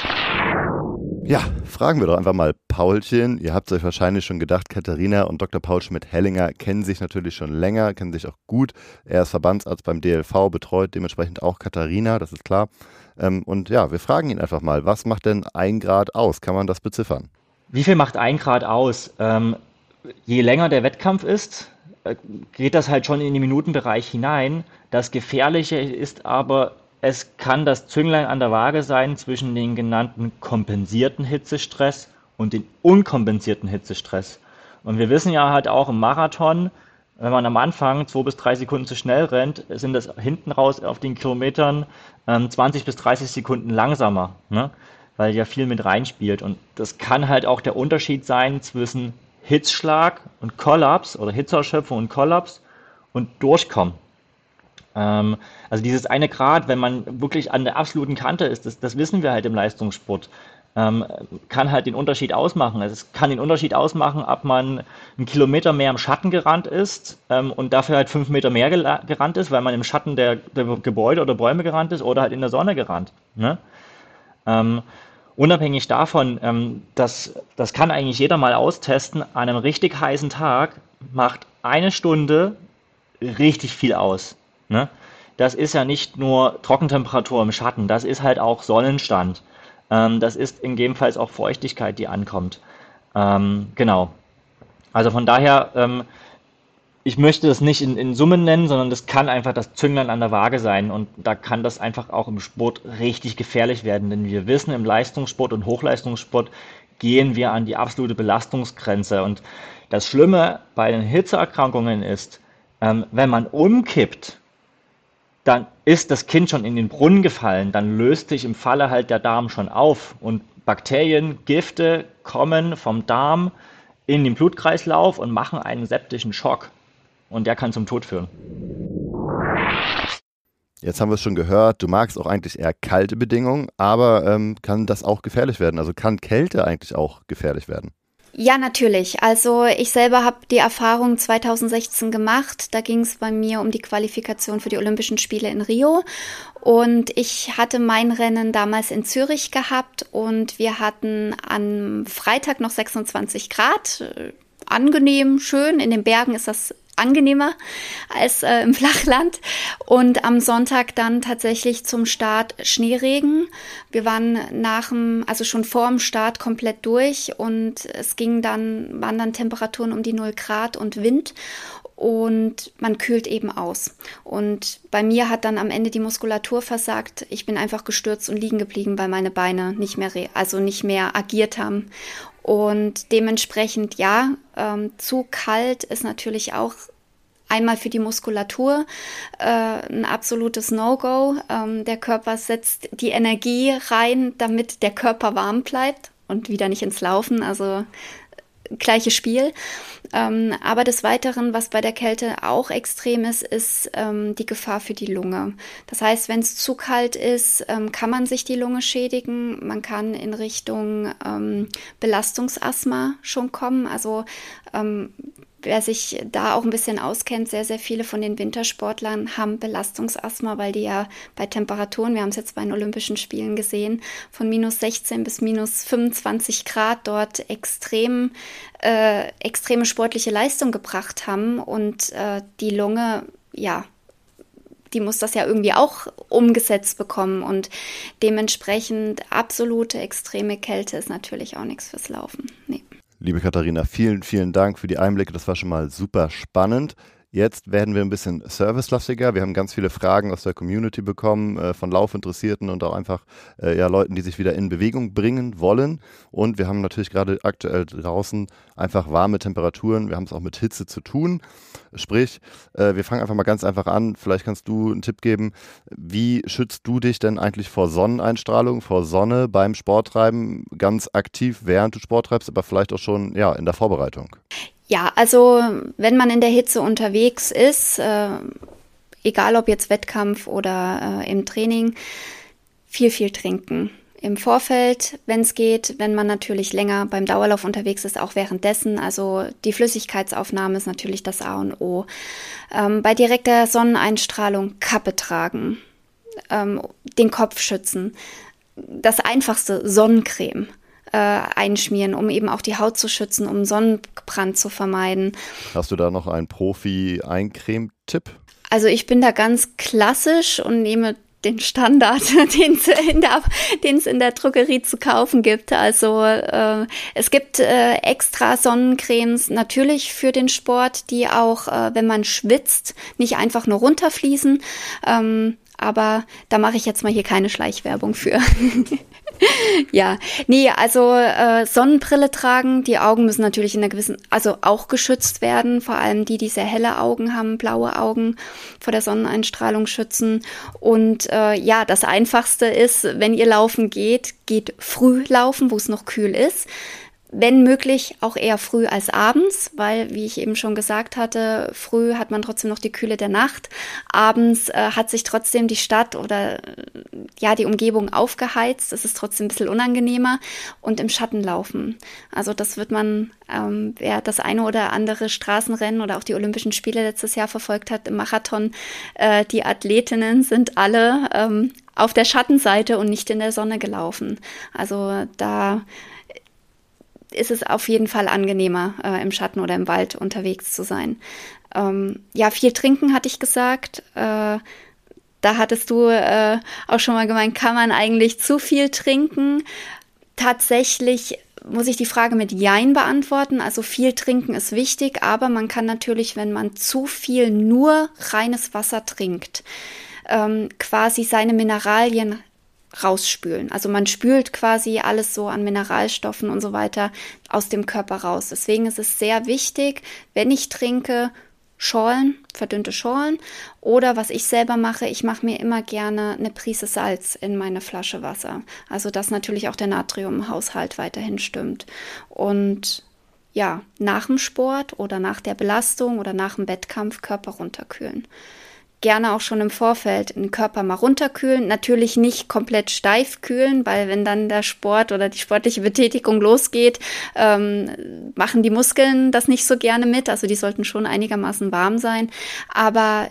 Ja, fragen wir doch einfach mal Paulchen. Ihr habt euch wahrscheinlich schon gedacht, Katharina und Dr. Paul Schmidt-Hellinger kennen sich natürlich schon länger, kennen sich auch gut. Er ist Verbandsarzt beim DLV, betreut dementsprechend auch Katharina, das ist klar. Ähm, und ja, wir fragen ihn einfach mal, was macht denn ein Grad aus? Kann man das beziffern? Wie viel macht ein Grad aus? Ähm, je länger der Wettkampf ist, äh, geht das halt schon in den Minutenbereich hinein. Das Gefährliche ist aber, es kann das Zünglein an der Waage sein zwischen den genannten kompensierten Hitzestress und den unkompensierten Hitzestress. Und wir wissen ja halt auch im Marathon, wenn man am Anfang zwei bis drei Sekunden zu schnell rennt, sind das hinten raus auf den Kilometern ähm, 20 bis 30 Sekunden langsamer, ne? weil ja viel mit reinspielt. Und das kann halt auch der Unterschied sein zwischen Hitzschlag und Kollaps oder Hitzeerschöpfung und Kollaps und Durchkommen. Ähm, also dieses eine Grad, wenn man wirklich an der absoluten Kante ist, das, das wissen wir halt im Leistungssport ähm, kann halt den Unterschied ausmachen. Also es kann den Unterschied ausmachen, ob man einen Kilometer mehr im Schatten gerannt ist ähm, und dafür halt fünf Meter mehr gerannt ist, weil man im Schatten der, der, Gebäude oder Bäume gerannt ist oder halt in der Sonne gerannt. Ne? Ähm, unabhängig davon, ähm, das, das kann eigentlich jeder mal austesten, an einem richtig heißen Tag macht eine Stunde richtig viel aus. Ne? Das ist ja nicht nur Trockentemperatur im Schatten, das ist halt auch Sonnenstand. Ähm, das ist in gegebenenfalls auch Feuchtigkeit, die ankommt. Ähm, genau. Also von daher, ähm, ich möchte das nicht in, in, Summen nennen, sondern das kann einfach das Zünglein an der Waage sein. Und da kann das einfach auch im Sport richtig gefährlich werden. Denn wir wissen, im Leistungssport und Hochleistungssport gehen wir an die absolute Belastungsgrenze. Und das Schlimme bei den Hitzeerkrankungen ist, ähm, wenn man umkippt, dann ist das Kind schon in den Brunnen gefallen, dann löst sich im Falle halt der Darm schon auf und Bakterien, Gifte kommen vom Darm in den Blutkreislauf und machen einen septischen Schock. Und der kann zum Tod führen. Jetzt haben wir es schon gehört, du magst auch eigentlich eher kalte Bedingungen, aber ähm, kann das auch gefährlich werden? Also kann Kälte eigentlich auch gefährlich werden? Ja, natürlich. Also ich selber habe die Erfahrung 2016 gemacht. Da ging es bei mir um die Qualifikation für die Olympischen Spiele in Rio. Und ich hatte mein Rennen damals in Zürich gehabt und wir hatten am Freitag noch 26 Grad. Angenehm, schön. In den Bergen ist das angenehmer als äh, im Flachland. Und am Sonntag dann tatsächlich zum Start Schneeregen. Wir waren nach dem, also schon vor dem Start komplett durch und es ging dann, waren dann Temperaturen um die 0 Grad und Wind und man kühlt eben aus. Und bei mir hat dann am Ende die Muskulatur versagt. Ich bin einfach gestürzt und liegen geblieben, weil meine Beine nicht mehr, also nicht mehr agiert haben. Und dementsprechend, ja, ähm, zu kalt ist natürlich auch einmal für die Muskulatur äh, ein absolutes No-Go. Ähm, der Körper setzt die Energie rein, damit der Körper warm bleibt und wieder nicht ins Laufen. Also gleiche Spiel. Ähm, aber des Weiteren, was bei der Kälte auch extrem ist, ist ähm, die Gefahr für die Lunge. Das heißt, wenn es zu kalt ist, ähm, kann man sich die Lunge schädigen. Man kann in Richtung ähm, Belastungsasthma schon kommen. Also ähm, wer sich da auch ein bisschen auskennt, sehr, sehr viele von den Wintersportlern haben Belastungsasthma, weil die ja bei Temperaturen, wir haben es jetzt bei den Olympischen Spielen gesehen, von minus 16 bis minus 25 Grad dort extrem, äh, extreme sportliche Leistung gebracht haben und äh, die Lunge, ja, die muss das ja irgendwie auch umgesetzt bekommen und dementsprechend absolute extreme Kälte ist natürlich auch nichts fürs Laufen. Nee. Liebe Katharina, vielen, vielen Dank für die Einblicke. Das war schon mal super spannend. Jetzt werden wir ein bisschen servicelastiger. Wir haben ganz viele Fragen aus der Community bekommen, äh, von Laufinteressierten und auch einfach äh, ja, Leuten, die sich wieder in Bewegung bringen wollen. Und wir haben natürlich gerade aktuell draußen einfach warme Temperaturen. Wir haben es auch mit Hitze zu tun. Sprich, äh, wir fangen einfach mal ganz einfach an. Vielleicht kannst du einen Tipp geben. Wie schützt du dich denn eigentlich vor Sonneneinstrahlung, vor Sonne beim Sporttreiben ganz aktiv, während du Sport treibst, aber vielleicht auch schon ja, in der Vorbereitung? Ja, also wenn man in der Hitze unterwegs ist, äh, egal ob jetzt Wettkampf oder äh, im Training, viel, viel trinken. Im Vorfeld, wenn es geht, wenn man natürlich länger beim Dauerlauf unterwegs ist, auch währenddessen. Also die Flüssigkeitsaufnahme ist natürlich das A und O. Ähm, bei direkter Sonneneinstrahlung Kappe tragen, ähm, den Kopf schützen. Das einfachste Sonnencreme äh, einschmieren, um eben auch die Haut zu schützen, um Sonnenbrand zu vermeiden. Hast du da noch einen Profi-Eincreme-Tipp? Also ich bin da ganz klassisch und nehme den Standard, den es in, der, in der Drogerie zu kaufen gibt. Also äh, es gibt äh, extra Sonnencremes natürlich für den Sport, die auch, äh, wenn man schwitzt, nicht einfach nur runterfließen. Ähm, aber da mache ich jetzt mal hier keine Schleichwerbung für. ja, nee, also äh, Sonnenbrille tragen, die Augen müssen natürlich in einer gewissen, also auch geschützt werden, vor allem die, die sehr helle Augen haben, blaue Augen vor der Sonneneinstrahlung schützen. Und äh, ja, das Einfachste ist, wenn ihr laufen geht, geht früh laufen, wo es noch kühl ist wenn möglich auch eher früh als abends, weil, wie ich eben schon gesagt hatte, früh hat man trotzdem noch die Kühle der Nacht. Abends äh, hat sich trotzdem die Stadt oder äh, ja die Umgebung aufgeheizt. Es ist trotzdem ein bisschen unangenehmer und im Schatten laufen. Also das wird man, ähm, wer das eine oder andere Straßenrennen oder auch die Olympischen Spiele letztes Jahr verfolgt hat im Marathon, äh, die Athletinnen sind alle ähm, auf der Schattenseite und nicht in der Sonne gelaufen. Also da ist es auf jeden Fall angenehmer, äh, im Schatten oder im Wald unterwegs zu sein. Ähm, ja, viel trinken hatte ich gesagt. Äh, da hattest du äh, auch schon mal gemeint, kann man eigentlich zu viel trinken? Tatsächlich muss ich die Frage mit Jein beantworten. Also viel trinken ist wichtig, aber man kann natürlich, wenn man zu viel nur reines Wasser trinkt, ähm, quasi seine Mineralien rausspülen. Also man spült quasi alles so an Mineralstoffen und so weiter aus dem Körper raus. Deswegen ist es sehr wichtig, wenn ich trinke, Schorlen, verdünnte Schorlen. Oder was ich selber mache, ich mache mir immer gerne eine Prise Salz in meine Flasche Wasser. Also dass natürlich auch der Natriumhaushalt weiterhin stimmt. Und ja, nach dem Sport oder nach der Belastung oder nach dem Wettkampf Körper runterkühlen gerne auch schon im Vorfeld den Körper mal runterkühlen. Natürlich nicht komplett steif kühlen, weil wenn dann der Sport oder die sportliche Betätigung losgeht, ähm, machen die Muskeln das nicht so gerne mit. Also die sollten schon einigermaßen warm sein. Aber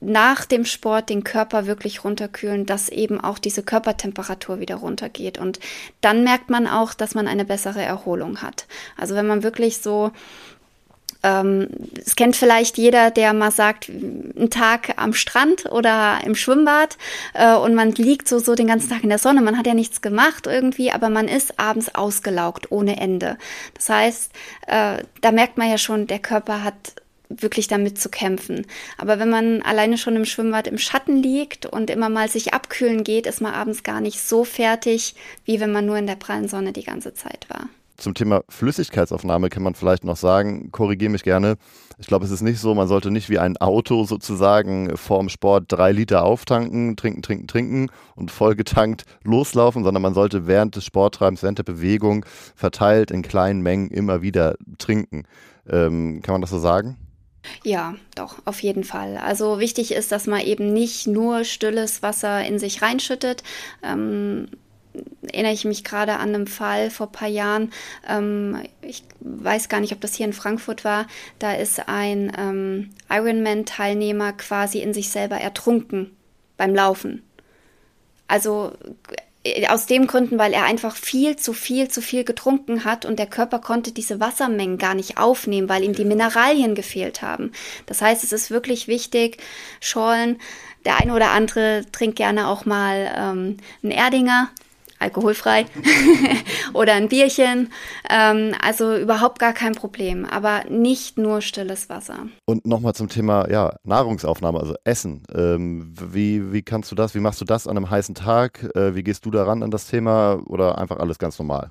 nach dem Sport den Körper wirklich runterkühlen, dass eben auch diese Körpertemperatur wieder runtergeht. Und dann merkt man auch, dass man eine bessere Erholung hat. Also wenn man wirklich so es kennt vielleicht jeder, der mal sagt, ein Tag am Strand oder im Schwimmbad äh, und man liegt so, so den ganzen Tag in der Sonne. Man hat ja nichts gemacht irgendwie, aber man ist abends ausgelaugt ohne Ende. Das heißt, äh, da merkt man ja schon, der Körper hat wirklich damit zu kämpfen. Aber wenn man alleine schon im Schwimmbad im Schatten liegt und immer mal sich abkühlen geht, ist man abends gar nicht so fertig, wie wenn man nur in der prallen Sonne die ganze Zeit war. Zum Thema Flüssigkeitsaufnahme kann man vielleicht noch sagen, korrigiere mich gerne. Ich glaube, es ist nicht so, man sollte nicht wie ein Auto sozusagen vorm Sport drei Liter auftanken, trinken, trinken, trinken und vollgetankt loslaufen, sondern man sollte während des Sporttreibens, während der Bewegung verteilt in kleinen Mengen immer wieder trinken. Ähm, kann man das so sagen? Ja, doch, auf jeden Fall. Also wichtig ist, dass man eben nicht nur stilles Wasser in sich reinschüttet. Ähm, erinnere ich mich gerade an einen Fall vor ein paar Jahren. Ähm, ich weiß gar nicht, ob das hier in Frankfurt war. Da ist ein ähm, Ironman-Teilnehmer quasi in sich selber ertrunken beim Laufen. Also äh, aus dem Gründen, weil er einfach viel zu viel zu viel getrunken hat und der Körper konnte diese Wassermengen gar nicht aufnehmen, weil ihm die Mineralien gefehlt haben. Das heißt, es ist wirklich wichtig, Schorlen. Der eine oder andere trinkt gerne auch mal ähm, einen Erdinger alkoholfrei oder ein Bierchen. Ähm, also überhaupt gar kein Problem, aber nicht nur stilles Wasser. Und nochmal zum Thema ja, Nahrungsaufnahme, also Essen. Ähm, wie, wie kannst du das, wie machst du das an einem heißen Tag? Äh, wie gehst du daran an das Thema oder einfach alles ganz normal?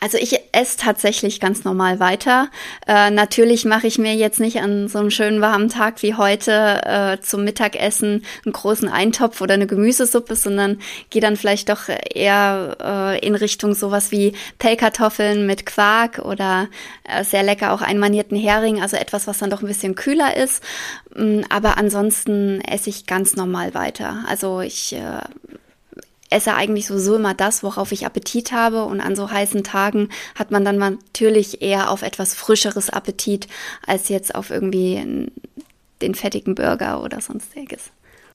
Also ich esse tatsächlich ganz normal weiter. Äh, natürlich mache ich mir jetzt nicht an so einem schönen warmen Tag wie heute äh, zum Mittagessen einen großen Eintopf oder eine Gemüsesuppe, sondern gehe dann vielleicht doch eher äh, in Richtung sowas wie Pellkartoffeln mit Quark oder äh, sehr lecker auch einmanierten Hering, also etwas, was dann doch ein bisschen kühler ist. Mm, aber ansonsten esse ich ganz normal weiter. Also ich äh, esse eigentlich sowieso immer das, worauf ich Appetit habe. Und an so heißen Tagen hat man dann natürlich eher auf etwas frischeres Appetit als jetzt auf irgendwie den fettigen Burger oder sonstiges.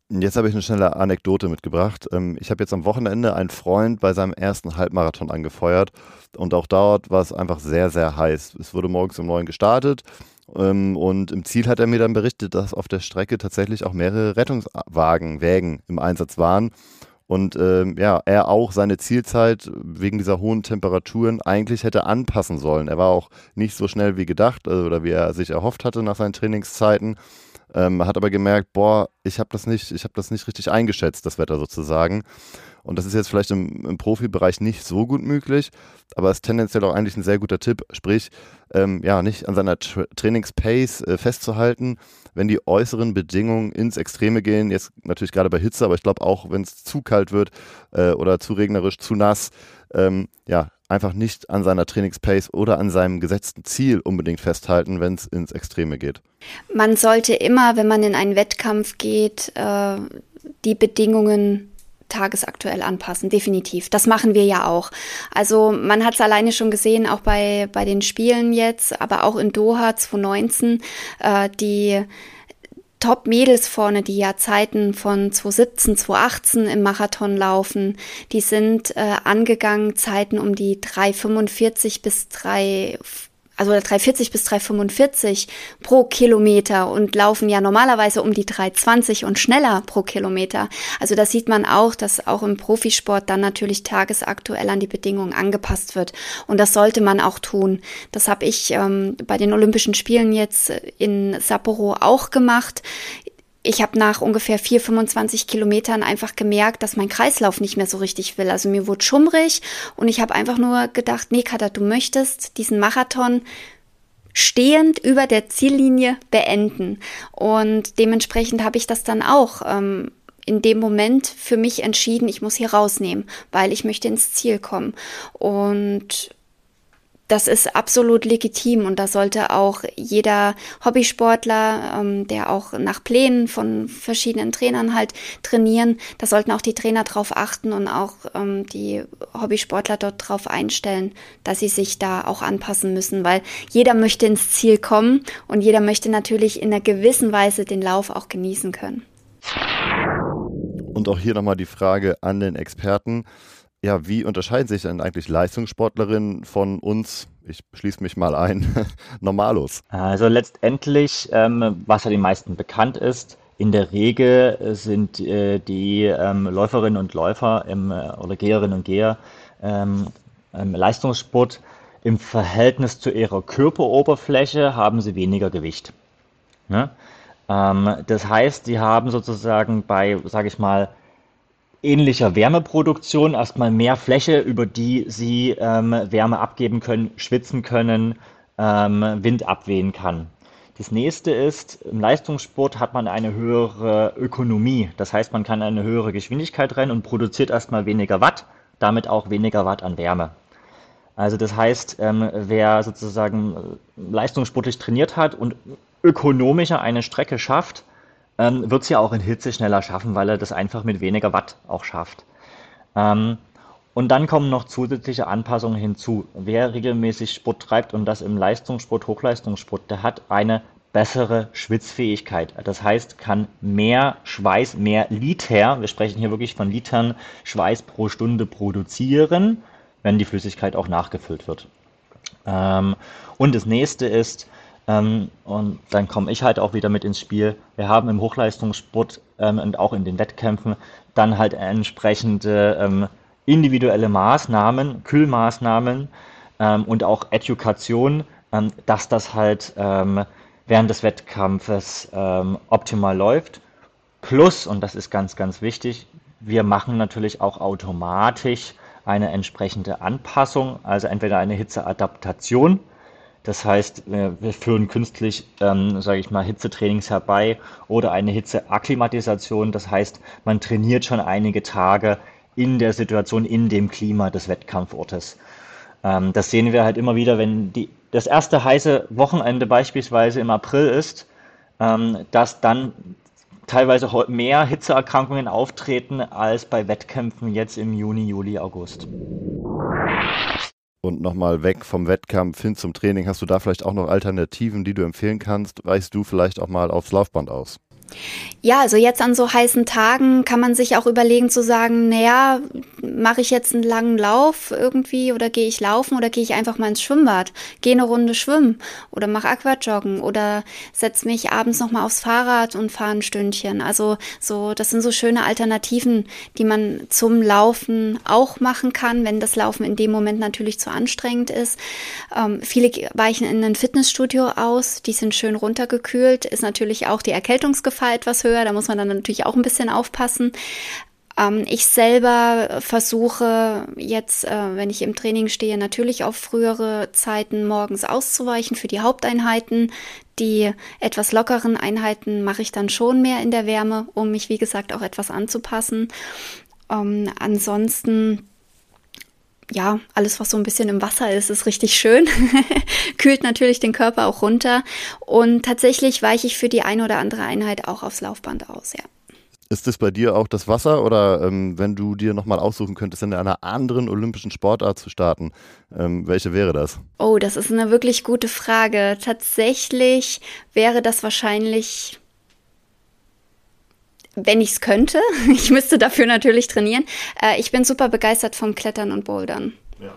Jetzt habe ich eine schnelle Anekdote mitgebracht. Ähm, ich habe jetzt am Wochenende einen Freund bei seinem ersten Halbmarathon angefeuert und auch dort war es einfach sehr, sehr heiß. Es wurde morgens um neun gestartet ähm, und im Ziel hat er mir dann berichtet, dass auf der Strecke tatsächlich auch mehrere Rettungswagen, Wägen im Einsatz waren und ähm, ja, er auch seine Zielzeit wegen dieser hohen Temperaturen eigentlich hätte anpassen sollen. Er war auch nicht so schnell wie gedacht also, oder wie er sich erhofft hatte nach seinen Trainingszeiten. Ähm, hat aber gemerkt, boah, ich habe das nicht, ich habe das nicht richtig eingeschätzt, das Wetter sozusagen. Und das ist jetzt vielleicht im, im Profibereich nicht so gut möglich, aber ist tendenziell auch eigentlich ein sehr guter Tipp, sprich, ähm, ja, nicht an seiner Tra Trainingspace äh, festzuhalten, wenn die äußeren Bedingungen ins Extreme gehen, jetzt natürlich gerade bei Hitze, aber ich glaube auch, wenn es zu kalt wird äh, oder zu regnerisch, zu nass, ähm, ja, einfach nicht an seiner Trainingspace oder an seinem gesetzten Ziel unbedingt festhalten, wenn es ins Extreme geht. Man sollte immer, wenn man in einen Wettkampf geht, äh, die Bedingungen tagesaktuell anpassen, definitiv. Das machen wir ja auch. Also man hat es alleine schon gesehen, auch bei, bei den Spielen jetzt, aber auch in Doha 2019, äh, die Top-Mädels vorne, die ja Zeiten von 2017, 2018 im Marathon laufen, die sind äh, angegangen Zeiten um die 3,45 bis 3 also 340 bis 345 pro Kilometer und laufen ja normalerweise um die 320 und schneller pro Kilometer. Also da sieht man auch, dass auch im Profisport dann natürlich tagesaktuell an die Bedingungen angepasst wird. Und das sollte man auch tun. Das habe ich ähm, bei den Olympischen Spielen jetzt in Sapporo auch gemacht ich habe nach ungefähr 4, 25 Kilometern einfach gemerkt, dass mein Kreislauf nicht mehr so richtig will. Also mir wurde schummrig und ich habe einfach nur gedacht, nee, Kata, du möchtest diesen Marathon stehend über der Ziellinie beenden. Und dementsprechend habe ich das dann auch ähm, in dem Moment für mich entschieden, ich muss hier rausnehmen, weil ich möchte ins Ziel kommen. Und das ist absolut legitim und da sollte auch jeder Hobbysportler, ähm, der auch nach Plänen von verschiedenen Trainern halt trainieren, da sollten auch die Trainer drauf achten und auch ähm, die Hobbysportler dort drauf einstellen, dass sie sich da auch anpassen müssen, weil jeder möchte ins Ziel kommen und jeder möchte natürlich in einer gewissen Weise den Lauf auch genießen können. Und auch hier nochmal die Frage an den Experten ja, wie unterscheiden sich denn eigentlich Leistungssportlerinnen von uns, ich schließe mich mal ein, Normalos? Also letztendlich, ähm, was ja den meisten bekannt ist, in der Regel sind äh, die ähm, Läuferinnen und Läufer im, äh, oder Geherinnen und Geher ähm, im Leistungssport im Verhältnis zu ihrer Körperoberfläche haben sie weniger Gewicht. Ne? Ähm, das heißt, sie haben sozusagen bei, sage ich mal, ähnlicher Wärmeproduktion erstmal mehr Fläche, über die sie ähm, Wärme abgeben können, schwitzen können, ähm, Wind abwehen kann. Das nächste ist, im Leistungssport hat man eine höhere Ökonomie. Das heißt, man kann eine höhere Geschwindigkeit rennen und produziert erstmal weniger Watt, damit auch weniger Watt an Wärme. Also das heißt, ähm, wer sozusagen leistungssportlich trainiert hat und ökonomischer eine Strecke schafft, ähm, wird es ja auch in Hitze schneller schaffen, weil er das einfach mit weniger Watt auch schafft. Ähm, und dann kommen noch zusätzliche Anpassungen hinzu. Wer regelmäßig Sport treibt und das im Leistungssport, Hochleistungssport, der hat eine bessere Schwitzfähigkeit. Das heißt, kann mehr Schweiß, mehr Liter, wir sprechen hier wirklich von Litern Schweiß pro Stunde produzieren, wenn die Flüssigkeit auch nachgefüllt wird. Ähm, und das nächste ist, ähm, und dann komme ich halt auch wieder mit ins Spiel. Wir haben im Hochleistungssport ähm, und auch in den Wettkämpfen dann halt entsprechende ähm, individuelle Maßnahmen, Kühlmaßnahmen ähm, und auch Education, ähm, dass das halt ähm, während des Wettkampfes optimal läuft. Plus, und das ist ganz, ganz wichtig, wir machen natürlich auch automatisch eine entsprechende Anpassung, also entweder eine Hitzeadaptation das heißt, wir führen künstlich, ähm, sage ich mal, Hitzetrainings herbei oder eine Hitzeakklimatisation. Das heißt, man trainiert schon einige Tage in der Situation, in dem Klima des Wettkampfortes. Ähm, das sehen wir halt immer wieder, wenn die, das erste heiße Wochenende beispielsweise im April ist, ähm, dass dann teilweise mehr Hitzeerkrankungen auftreten als bei Wettkämpfen jetzt im Juni, Juli, August und nochmal weg vom Wettkampf hin zum Training, hast du da vielleicht auch noch Alternativen, die du empfehlen kannst? Weichst du vielleicht auch mal aufs Laufband aus? Ja, also jetzt an so heißen Tagen kann man sich auch überlegen zu sagen, naja, mache ich jetzt einen langen Lauf irgendwie oder gehe ich laufen oder gehe ich einfach mal ins Schwimmbad, gehe eine Runde schwimmen oder mache Aquajoggen oder setze mich abends nochmal aufs Fahrrad und fahre ein Stündchen. Also so, das sind so schöne Alternativen, die man zum Laufen auch machen kann, wenn das Laufen in dem Moment natürlich zu anstrengend ist. Ähm, viele weichen in ein Fitnessstudio aus, die sind schön runtergekühlt, ist natürlich auch die Erkältungsgefahr Gefahr etwas höher. Da muss man dann natürlich auch ein bisschen aufpassen. Ähm, ich selber versuche jetzt, äh, wenn ich im Training stehe, natürlich auf frühere Zeiten morgens auszuweichen für die Haupteinheiten. Die etwas lockeren Einheiten mache ich dann schon mehr in der Wärme, um mich, wie gesagt, auch etwas anzupassen. Ähm, ansonsten ja, alles, was so ein bisschen im Wasser ist, ist richtig schön. Kühlt natürlich den Körper auch runter. Und tatsächlich weiche ich für die eine oder andere Einheit auch aufs Laufband aus, ja. Ist das bei dir auch das Wasser oder ähm, wenn du dir nochmal aussuchen könntest, in einer anderen olympischen Sportart zu starten, ähm, welche wäre das? Oh, das ist eine wirklich gute Frage. Tatsächlich wäre das wahrscheinlich wenn ich es könnte. Ich müsste dafür natürlich trainieren. Äh, ich bin super begeistert vom Klettern und Bouldern. Ja,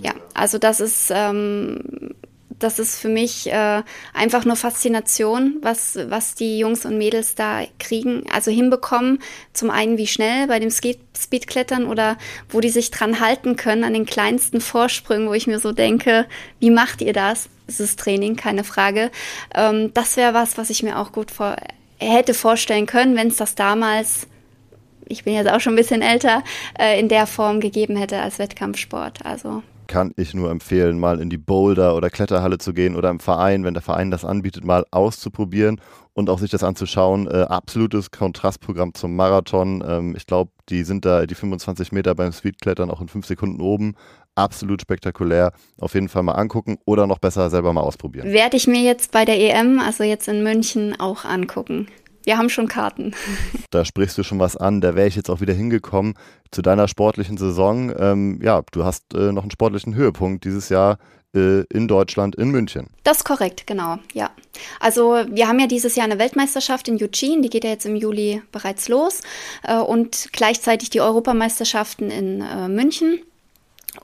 ja also das ist, ähm, das ist für mich äh, einfach nur Faszination, was, was die Jungs und Mädels da kriegen, also hinbekommen. Zum einen wie schnell bei dem Speedklettern oder wo die sich dran halten können an den kleinsten Vorsprüngen, wo ich mir so denke, wie macht ihr das? Es ist Training, keine Frage. Ähm, das wäre was, was ich mir auch gut vor hätte vorstellen können, wenn es das damals, ich bin jetzt auch schon ein bisschen älter, äh, in der Form gegeben hätte als Wettkampfsport. Also kann ich nur empfehlen, mal in die Boulder- oder Kletterhalle zu gehen oder im Verein, wenn der Verein das anbietet, mal auszuprobieren und auch sich das anzuschauen. Äh, absolutes Kontrastprogramm zum Marathon. Ähm, ich glaube, die sind da die 25 Meter beim Speedklettern auch in fünf Sekunden oben absolut spektakulär. Auf jeden Fall mal angucken oder noch besser selber mal ausprobieren. Werde ich mir jetzt bei der EM, also jetzt in München, auch angucken. wir haben schon Karten. Da sprichst du schon was an, da wäre ich jetzt auch wieder hingekommen zu deiner sportlichen Saison. Ähm, ja, du hast äh, noch einen sportlichen Höhepunkt dieses Jahr äh, in Deutschland, in München. Das ist korrekt, genau, ja. Also wir haben ja dieses Jahr eine Weltmeisterschaft in Eugene, die geht ja jetzt im Juli bereits los äh, und gleichzeitig die Europameisterschaften in äh, München.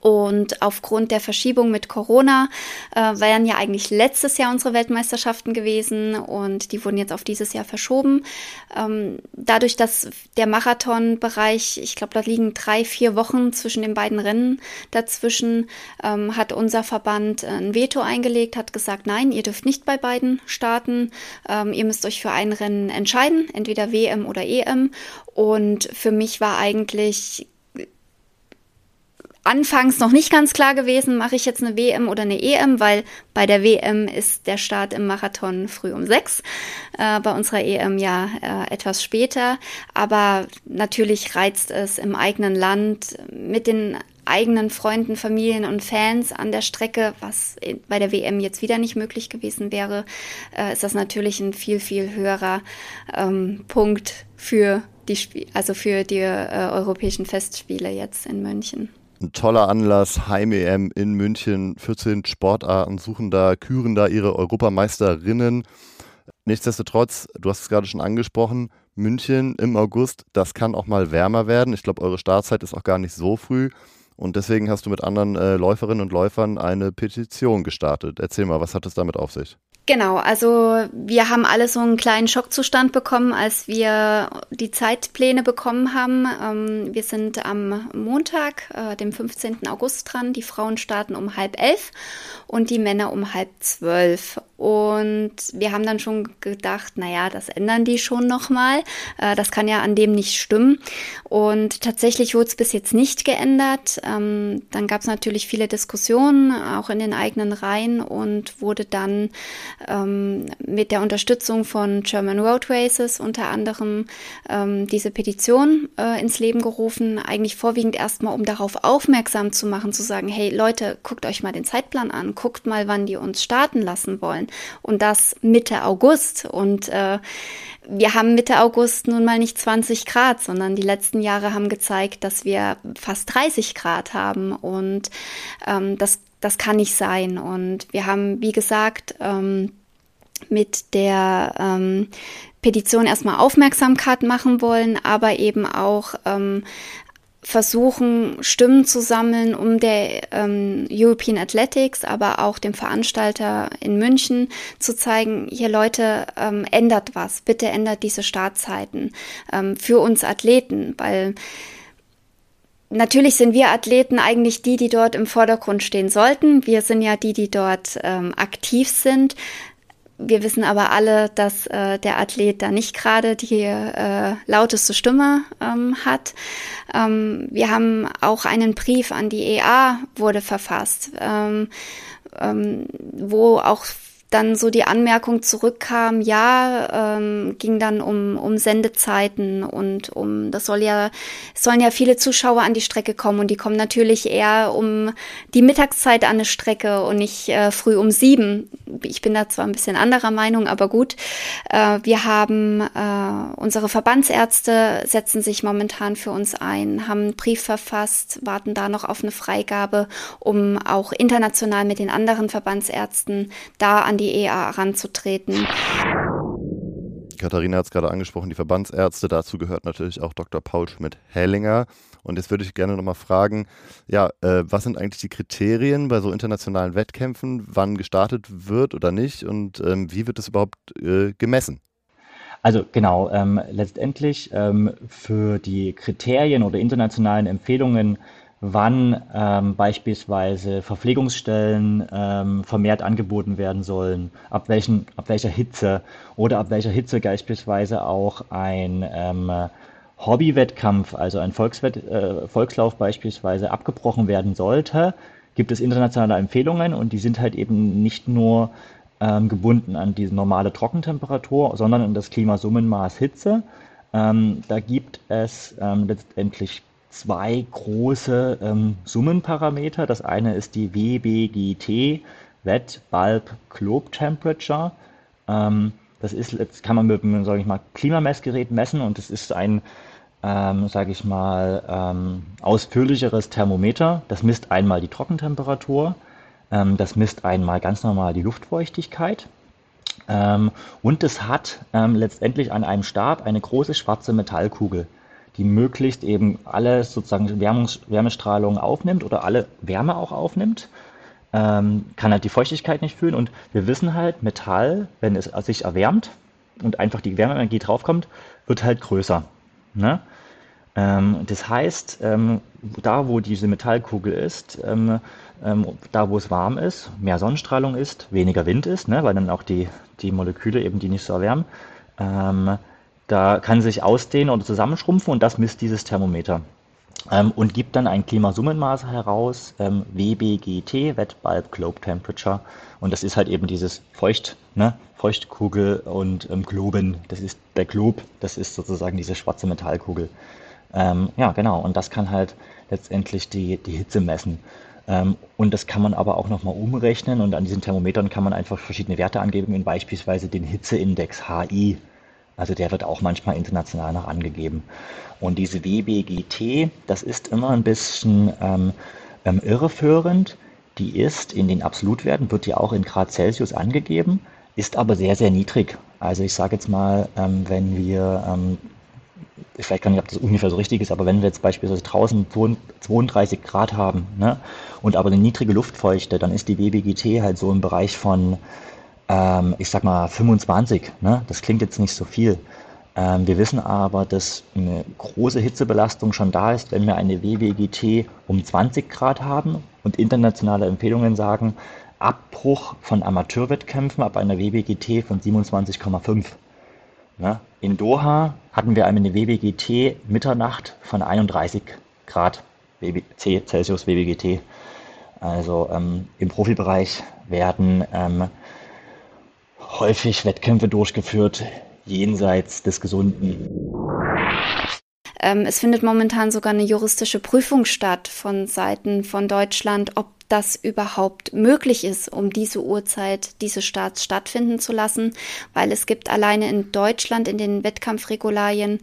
Und aufgrund der Verschiebung mit Corona äh, wären ja eigentlich letztes Jahr unsere Weltmeisterschaften gewesen und die wurden jetzt auf dieses Jahr verschoben. Ähm, dadurch, dass der Marathonbereich, ich glaube, da liegen drei, vier Wochen zwischen den beiden Rennen dazwischen, ähm, hat unser Verband ein Veto eingelegt, hat gesagt, nein, ihr dürft nicht bei beiden starten. Ähm, ihr müsst euch für ein Rennen entscheiden, entweder WM oder EM. Und für mich war eigentlich anfangs noch nicht ganz klar gewesen, mache ich jetzt eine WM oder eine EM, weil bei der WM ist der Start im Marathon früh um sechs, äh, bei unserer EM ja äh, etwas später. Aber natürlich reizt es im eigenen Land mit den eigenen Freunden, Familien und Fans an der Strecke, was bei der WM jetzt wieder nicht möglich gewesen wäre, äh, ist das natürlich ein viel, viel höherer ähm, Punkt für die, Sp also für die äh, europäischen Festspiele jetzt in München ein toller Anlass, Heim-EM in München, 14 Sportarten suchen da, küren da ihre Europameisterinnen. Nichtsdestotrotz, du hast es gerade schon angesprochen, München im August, das kann auch mal wärmer werden. Ich glaube, eure Startzeit ist auch gar nicht so früh. Und deswegen hast du mit anderen äh, Läuferinnen und Läufern eine Petition gestartet. Erzähl mal, was hat es damit auf sich? Genau, also wir haben alle so einen kleinen Schockzustand bekommen, als wir die Zeitpläne bekommen haben. Ähm, wir sind am Montag, äh, dem 15. August dran. Die Frauen starten um halb elf und die Männer um halb zwölf. Und wir haben dann schon gedacht, naja, das ändern die schon nochmal. Äh, das kann ja an dem nicht stimmen. Und tatsächlich wurde es bis jetzt nicht geändert. Ähm, dann gab es natürlich viele Diskussionen, auch in den eigenen Reihen und wurde dann ähm, mit der Unterstützung von German Road Races unter anderem ähm, diese Petition äh, ins Leben gerufen. Eigentlich vorwiegend erstmal, um darauf aufmerksam zu machen, zu sagen, hey Leute, guckt euch mal den Zeitplan an, guckt mal, wann die uns starten lassen wollen und das Mitte August. Und äh, wir haben Mitte August nun mal nicht 20 Grad, sondern die letzten Jahre haben gezeigt, dass wir fast 30 Grad haben und ähm, das, das kann nicht sein. Und wir haben, wie gesagt, ähm, mit der ähm, Petition erstmal Aufmerksamkeit machen wollen, aber eben auch ähm, versuchen, Stimmen zu sammeln, um der ähm, European Athletics, aber auch dem Veranstalter in München zu zeigen, hier Leute, ähm, ändert was, bitte ändert diese Startzeiten ähm, für uns Athleten, weil Natürlich sind wir Athleten eigentlich die, die dort im Vordergrund stehen sollten. Wir sind ja die, die dort ähm, aktiv sind. Wir wissen aber alle, dass äh, der Athlet da nicht gerade die äh, lauteste Stimme ähm, hat. Ähm, wir haben auch einen Brief an die EA wurde verfasst, ähm, ähm, wo auch dann so die Anmerkung zurückkam, ja, ähm, ging dann um, um Sendezeiten und um, das soll ja, sollen ja viele Zuschauer an die Strecke kommen und die kommen natürlich eher um die Mittagszeit an eine Strecke und nicht äh, früh um sieben. Ich bin da zwar ein bisschen anderer Meinung, aber gut. Äh, wir haben äh, unsere Verbandsärzte setzen sich momentan für uns ein, haben einen Brief verfasst, warten da noch auf eine Freigabe, um auch international mit den anderen Verbandsärzten da an die EA ranzutreten. Katharina hat es gerade angesprochen, die Verbandsärzte. Dazu gehört natürlich auch Dr. Paul Schmidt-Hellinger. Und jetzt würde ich gerne nochmal fragen, ja, äh, was sind eigentlich die Kriterien bei so internationalen Wettkämpfen, wann gestartet wird oder nicht und ähm, wie wird es überhaupt äh, gemessen? Also genau, ähm, letztendlich ähm, für die Kriterien oder internationalen Empfehlungen wann ähm, beispielsweise Verpflegungsstellen ähm, vermehrt angeboten werden sollen, ab, welchen, ab welcher Hitze oder ab welcher Hitze beispielsweise auch ein ähm, Hobbywettkampf, also ein Volkswett, äh, Volkslauf beispielsweise abgebrochen werden sollte, gibt es internationale Empfehlungen und die sind halt eben nicht nur ähm, gebunden an diese normale Trockentemperatur, sondern an das Klimasummenmaß Hitze. Ähm, da gibt es ähm, letztendlich zwei große ähm, Summenparameter. Das eine ist die WBGT, Wet Bulb Globe Temperature. Ähm, Das ist, jetzt kann man mit einem, mal, Klimamessgerät messen und das ist ein, ähm, sage ich mal, ähm, ausführlicheres Thermometer. Das misst einmal die Trockentemperatur, ähm, das misst einmal ganz normal die Luftfeuchtigkeit. Ähm, und es hat ähm, letztendlich an einem Stab eine große schwarze Metallkugel, die möglichst eben alle sozusagen Wärmungs Wärmestrahlung aufnimmt oder alle Wärme auch aufnimmt ähm, kann halt die Feuchtigkeit nicht fühlen. Und wir wissen halt, Metall, wenn es sich erwärmt und einfach die Wärmeenergie draufkommt, wird halt größer. Ne? Ähm, das heißt, ähm, da wo diese Metallkugel ist, ähm, ähm, da wo es warm ist, mehr Sonnenstrahlung ist, weniger Wind ist, ne? weil dann auch die, die Moleküle eben die nicht so erwärmen, ähm, da kann sich ausdehnen oder zusammenschrumpfen und das misst dieses Thermometer ähm, und gibt dann ein Klimasummenmaß heraus, ähm, WBGT, Wet Bulb Globe Temperature. Und das ist halt eben dieses Feucht, ne? Feuchtkugel und ähm, Globen. Das ist der Glob, das ist sozusagen diese schwarze Metallkugel. Ähm, ja, genau. Und das kann halt letztendlich die, die Hitze messen. Ähm, und das kann man aber auch nochmal umrechnen und an diesen Thermometern kann man einfach verschiedene Werte angeben, in beispielsweise den Hitzeindex HI. Also der wird auch manchmal international noch angegeben. Und diese WBGT, das ist immer ein bisschen ähm, ähm, irreführend. Die ist in den Absolutwerten, wird ja auch in Grad Celsius angegeben, ist aber sehr, sehr niedrig. Also ich sage jetzt mal, ähm, wenn wir, ähm, vielleicht kann ich, ob das ungefähr so richtig ist, aber wenn wir jetzt beispielsweise draußen 32 Grad haben ne, und aber eine niedrige Luftfeuchte, dann ist die WBGT halt so im Bereich von ähm, ich sag mal 25, ne? das klingt jetzt nicht so viel. Ähm, wir wissen aber, dass eine große Hitzebelastung schon da ist, wenn wir eine WWGT um 20 Grad haben und internationale Empfehlungen sagen, Abbruch von Amateurwettkämpfen ab einer WWGT von 27,5. Ne? In Doha hatten wir eine WWGT Mitternacht von 31 Grad WB, Celsius WWGT. Also ähm, im Profibereich werden ähm, häufig Wettkämpfe durchgeführt jenseits des Gesunden. Ähm, es findet momentan sogar eine juristische Prüfung statt von Seiten von Deutschland, ob das überhaupt möglich ist, um diese Uhrzeit, diese Starts stattfinden zu lassen, weil es gibt alleine in Deutschland in den Wettkampfregularien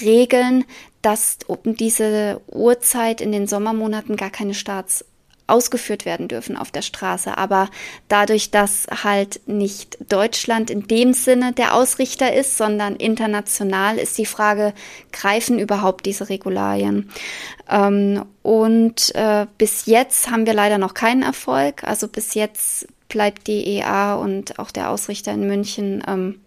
Regeln, dass um diese Uhrzeit in den Sommermonaten gar keine Starts ausgeführt werden dürfen auf der Straße. Aber dadurch, dass halt nicht Deutschland in dem Sinne der Ausrichter ist, sondern international, ist die Frage, greifen überhaupt diese Regularien? Ähm, und äh, bis jetzt haben wir leider noch keinen Erfolg. Also bis jetzt bleibt die EA und auch der Ausrichter in München ähm,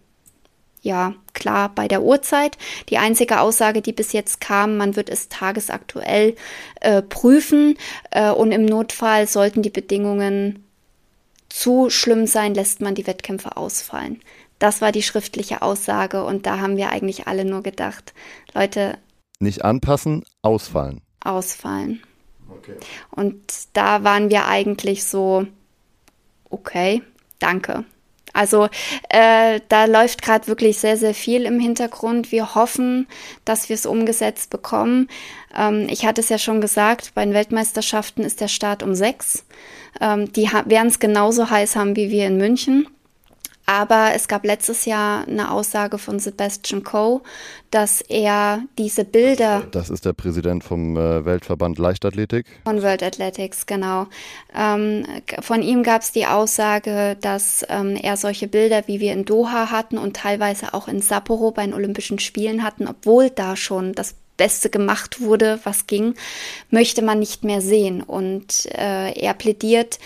ja klar bei der Uhrzeit. Die einzige Aussage, die bis jetzt kam, man wird es tagesaktuell äh, prüfen äh, und im Notfall sollten die Bedingungen zu schlimm sein, lässt man die Wettkämpfe ausfallen. Das war die schriftliche Aussage und da haben wir eigentlich alle nur gedacht, Leute. Nicht anpassen, ausfallen. Ausfallen. Okay. Und da waren wir eigentlich so, okay, danke. Also äh, da läuft gerade wirklich sehr, sehr viel im Hintergrund. Wir hoffen, dass wir es umgesetzt bekommen. Ähm, ich hatte es ja schon gesagt, bei den Weltmeisterschaften ist der Start um sechs. Ähm, die werden es genauso heiß haben wie wir in München. Aber es gab letztes Jahr eine Aussage von Sebastian Coe, dass er diese Bilder. Das ist der Präsident vom äh, Weltverband Leichtathletik. Von World Athletics, genau. Ähm, von ihm gab es die Aussage, dass ähm, er solche Bilder, wie wir in Doha hatten und teilweise auch in Sapporo bei den Olympischen Spielen hatten, obwohl da schon das Beste gemacht wurde, was ging, möchte man nicht mehr sehen. Und äh, er plädiert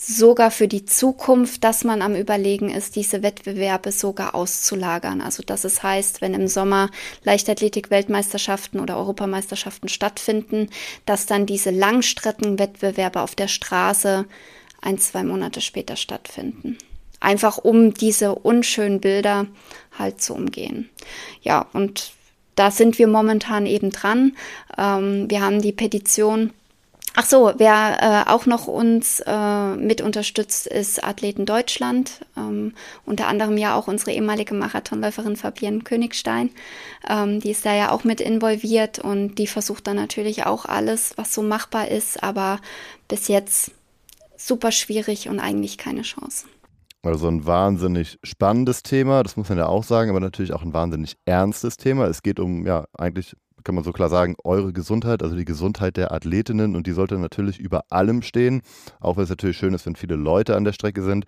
sogar für die Zukunft, dass man am Überlegen ist, diese Wettbewerbe sogar auszulagern. Also dass es heißt, wenn im Sommer Leichtathletik-Weltmeisterschaften oder Europameisterschaften stattfinden, dass dann diese Langstreckenwettbewerbe auf der Straße ein, zwei Monate später stattfinden. Einfach um diese unschönen Bilder halt zu umgehen. Ja, und da sind wir momentan eben dran. Ähm, wir haben die Petition Ach so, wer äh, auch noch uns äh, mit unterstützt, ist Athleten Deutschland. Ähm, unter anderem ja auch unsere ehemalige Marathonläuferin Fabienne Königstein. Ähm, die ist da ja auch mit involviert und die versucht dann natürlich auch alles, was so machbar ist, aber bis jetzt super schwierig und eigentlich keine Chance. Also ein wahnsinnig spannendes Thema, das muss man ja auch sagen, aber natürlich auch ein wahnsinnig ernstes Thema. Es geht um, ja, eigentlich kann man so klar sagen, eure Gesundheit, also die Gesundheit der Athletinnen. Und die sollte natürlich über allem stehen, auch wenn es natürlich schön ist, wenn viele Leute an der Strecke sind.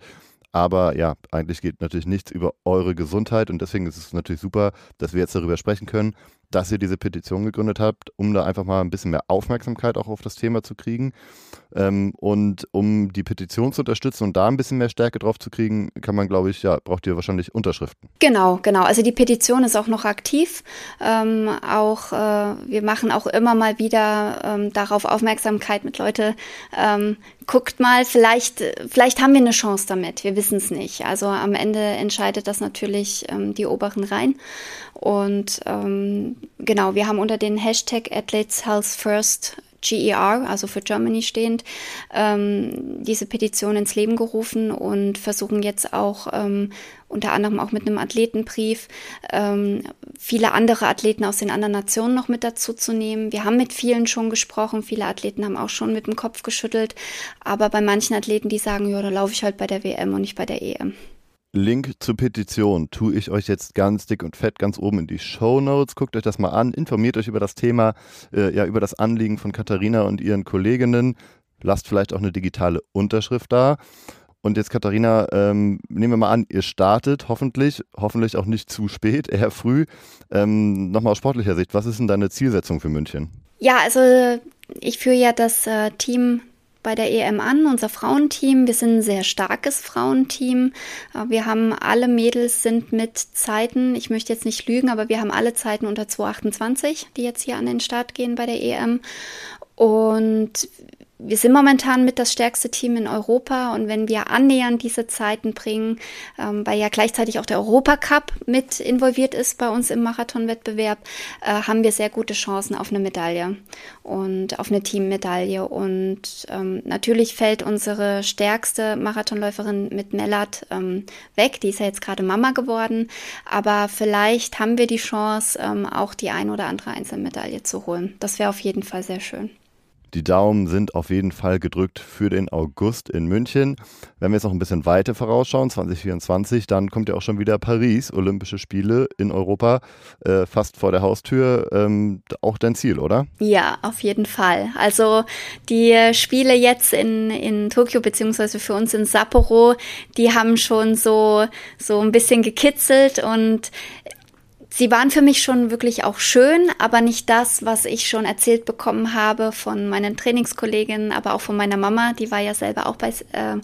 Aber ja, eigentlich geht natürlich nichts über eure Gesundheit. Und deswegen ist es natürlich super, dass wir jetzt darüber sprechen können dass ihr diese Petition gegründet habt, um da einfach mal ein bisschen mehr Aufmerksamkeit auch auf das Thema zu kriegen. Ähm, und um die Petition zu unterstützen und da ein bisschen mehr Stärke drauf zu kriegen, kann man, glaube ich, ja, braucht ihr wahrscheinlich Unterschriften. Genau, genau. Also die Petition ist auch noch aktiv. Ähm, auch äh, wir machen auch immer mal wieder ähm, darauf Aufmerksamkeit mit Leute. Ähm, guckt mal, vielleicht, vielleicht haben wir eine Chance damit. Wir wissen es nicht. Also am Ende entscheidet das natürlich ähm, die oberen Reihen. Und ähm, genau, wir haben unter den Hashtag Athletes Health First GER, also für Germany stehend, ähm, diese Petition ins Leben gerufen und versuchen jetzt auch ähm, unter anderem auch mit einem Athletenbrief ähm, viele andere Athleten aus den anderen Nationen noch mit dazu zu nehmen. Wir haben mit vielen schon gesprochen, viele Athleten haben auch schon mit dem Kopf geschüttelt, aber bei manchen Athleten, die sagen, ja, da laufe ich halt bei der WM und nicht bei der EM. Link zur Petition tue ich euch jetzt ganz dick und fett ganz oben in die Show Notes. Guckt euch das mal an, informiert euch über das Thema, äh, ja, über das Anliegen von Katharina und ihren Kolleginnen. Lasst vielleicht auch eine digitale Unterschrift da. Und jetzt, Katharina, ähm, nehmen wir mal an, ihr startet hoffentlich, hoffentlich auch nicht zu spät, eher früh. Ähm, Nochmal aus sportlicher Sicht, was ist denn deine Zielsetzung für München? Ja, also ich führe ja das äh, Team bei der EM an, unser Frauenteam. Wir sind ein sehr starkes Frauenteam. Äh, wir haben alle Mädels sind mit Zeiten, ich möchte jetzt nicht lügen, aber wir haben alle Zeiten unter 228, die jetzt hier an den Start gehen bei der EM. Und wir sind momentan mit das stärkste Team in Europa und wenn wir annähernd diese Zeiten bringen, ähm, weil ja gleichzeitig auch der Europacup mit involviert ist bei uns im Marathonwettbewerb, äh, haben wir sehr gute Chancen auf eine Medaille und auf eine Teammedaille. Und ähm, natürlich fällt unsere stärkste Marathonläuferin mit Mellat ähm, weg. Die ist ja jetzt gerade Mama geworden, aber vielleicht haben wir die Chance, ähm, auch die ein oder andere Einzelmedaille zu holen. Das wäre auf jeden Fall sehr schön. Die Daumen sind auf jeden Fall gedrückt für den August in München. Wenn wir jetzt noch ein bisschen weiter vorausschauen, 2024, dann kommt ja auch schon wieder Paris, Olympische Spiele in Europa, äh, fast vor der Haustür. Ähm, auch dein Ziel, oder? Ja, auf jeden Fall. Also die Spiele jetzt in, in Tokio, beziehungsweise für uns in Sapporo, die haben schon so, so ein bisschen gekitzelt und Sie waren für mich schon wirklich auch schön, aber nicht das, was ich schon erzählt bekommen habe von meinen Trainingskolleginnen, aber auch von meiner Mama. Die war ja selber auch bei, äh,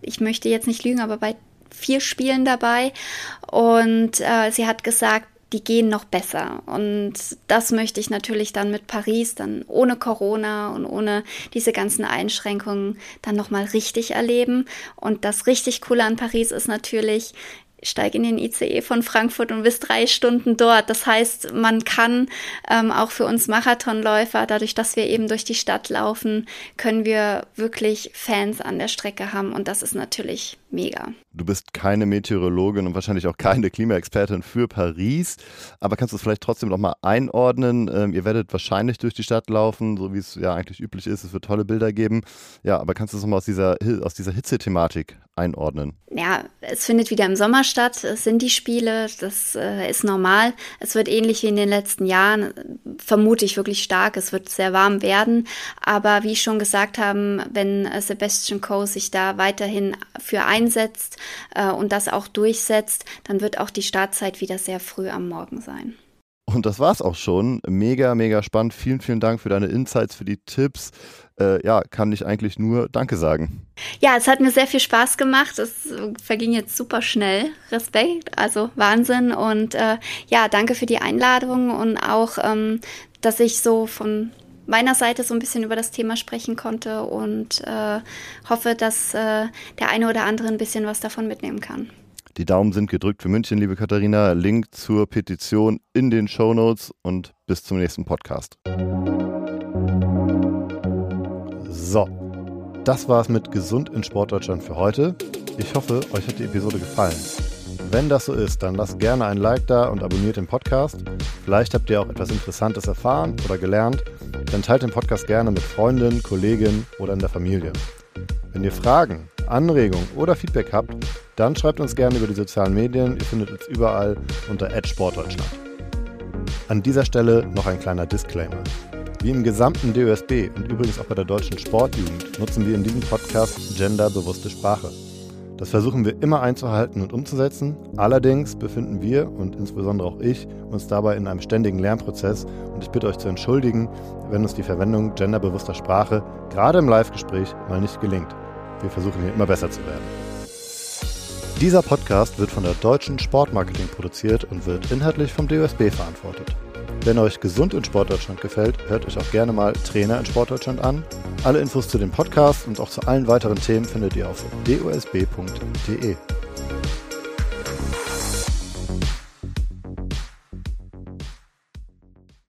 ich möchte jetzt nicht lügen, aber bei vier Spielen dabei. Und äh, sie hat gesagt, die gehen noch besser. Und das möchte ich natürlich dann mit Paris, dann ohne Corona und ohne diese ganzen Einschränkungen dann nochmal richtig erleben. Und das richtig Coole an Paris ist natürlich, steig in den ICE von Frankfurt und bist drei Stunden dort. Das heißt, man kann ähm, auch für uns Marathonläufer, dadurch, dass wir eben durch die Stadt laufen, können wir wirklich Fans an der Strecke haben und das ist natürlich mega. Du bist keine Meteorologin und wahrscheinlich auch keine Klimaexpertin für Paris, aber kannst du es vielleicht trotzdem noch mal einordnen? Ähm, ihr werdet wahrscheinlich durch die Stadt laufen, so wie es ja eigentlich üblich ist. Es wird tolle Bilder geben. Ja, aber kannst du es noch mal aus dieser, aus dieser Hitzethematik einordnen? Ja, es findet wieder im Sommer statt. Es sind die Spiele, das äh, ist normal. Es wird ähnlich wie in den letzten Jahren, vermute ich wirklich stark. Es wird sehr warm werden. Aber wie ich schon gesagt habe, wenn äh, Sebastian Coe sich da weiterhin für einsetzt äh, und das auch durchsetzt, dann wird auch die Startzeit wieder sehr früh am Morgen sein. Und das war's auch schon. Mega, mega spannend. Vielen, vielen Dank für deine Insights, für die Tipps. Äh, ja, kann ich eigentlich nur Danke sagen. Ja, es hat mir sehr viel Spaß gemacht. Es verging jetzt super schnell. Respekt, also Wahnsinn. Und äh, ja, danke für die Einladung und auch, ähm, dass ich so von meiner Seite so ein bisschen über das Thema sprechen konnte und äh, hoffe, dass äh, der eine oder andere ein bisschen was davon mitnehmen kann. Die Daumen sind gedrückt für München, liebe Katharina. Link zur Petition in den Show Notes und bis zum nächsten Podcast. So, das war's mit Gesund in Sportdeutschland für heute. Ich hoffe, euch hat die Episode gefallen. Wenn das so ist, dann lasst gerne ein Like da und abonniert den Podcast. Vielleicht habt ihr auch etwas Interessantes erfahren oder gelernt. Dann teilt den Podcast gerne mit Freundinnen, Kollegen oder in der Familie. Wenn ihr Fragen, Anregungen oder Feedback habt, Dann schreibt uns gerne über die sozialen Medien. Ihr findet uns überall unter @sportdeutschland. An dieser Stelle noch ein kleiner Disclaimer. Wie im gesamten DOSB und übrigens auch bei der deutschen Sportjugend nutzen wir in diesem Podcast genderbewusste Sprache. Das versuchen wir immer einzuhalten und umzusetzen. Allerdings befinden wir und insbesondere auch ich uns dabei in einem ständigen Lernprozess und ich bitte euch zu entschuldigen, wenn uns die Verwendung genderbewusster Sprache gerade im Live-Gespräch mal nicht gelingt. Wir versuchen hier immer besser zu werden. Dieser Podcast wird von der Deutschen Sportmarketing produziert und wird inhaltlich vom DOSB verantwortet. Wenn euch Gesund in Sportdeutschland gefällt, hört euch auch gerne mal Trainer in Sportdeutschland an. Alle Infos zu dem Podcast und auch zu allen weiteren Themen findet ihr auf dosb.de.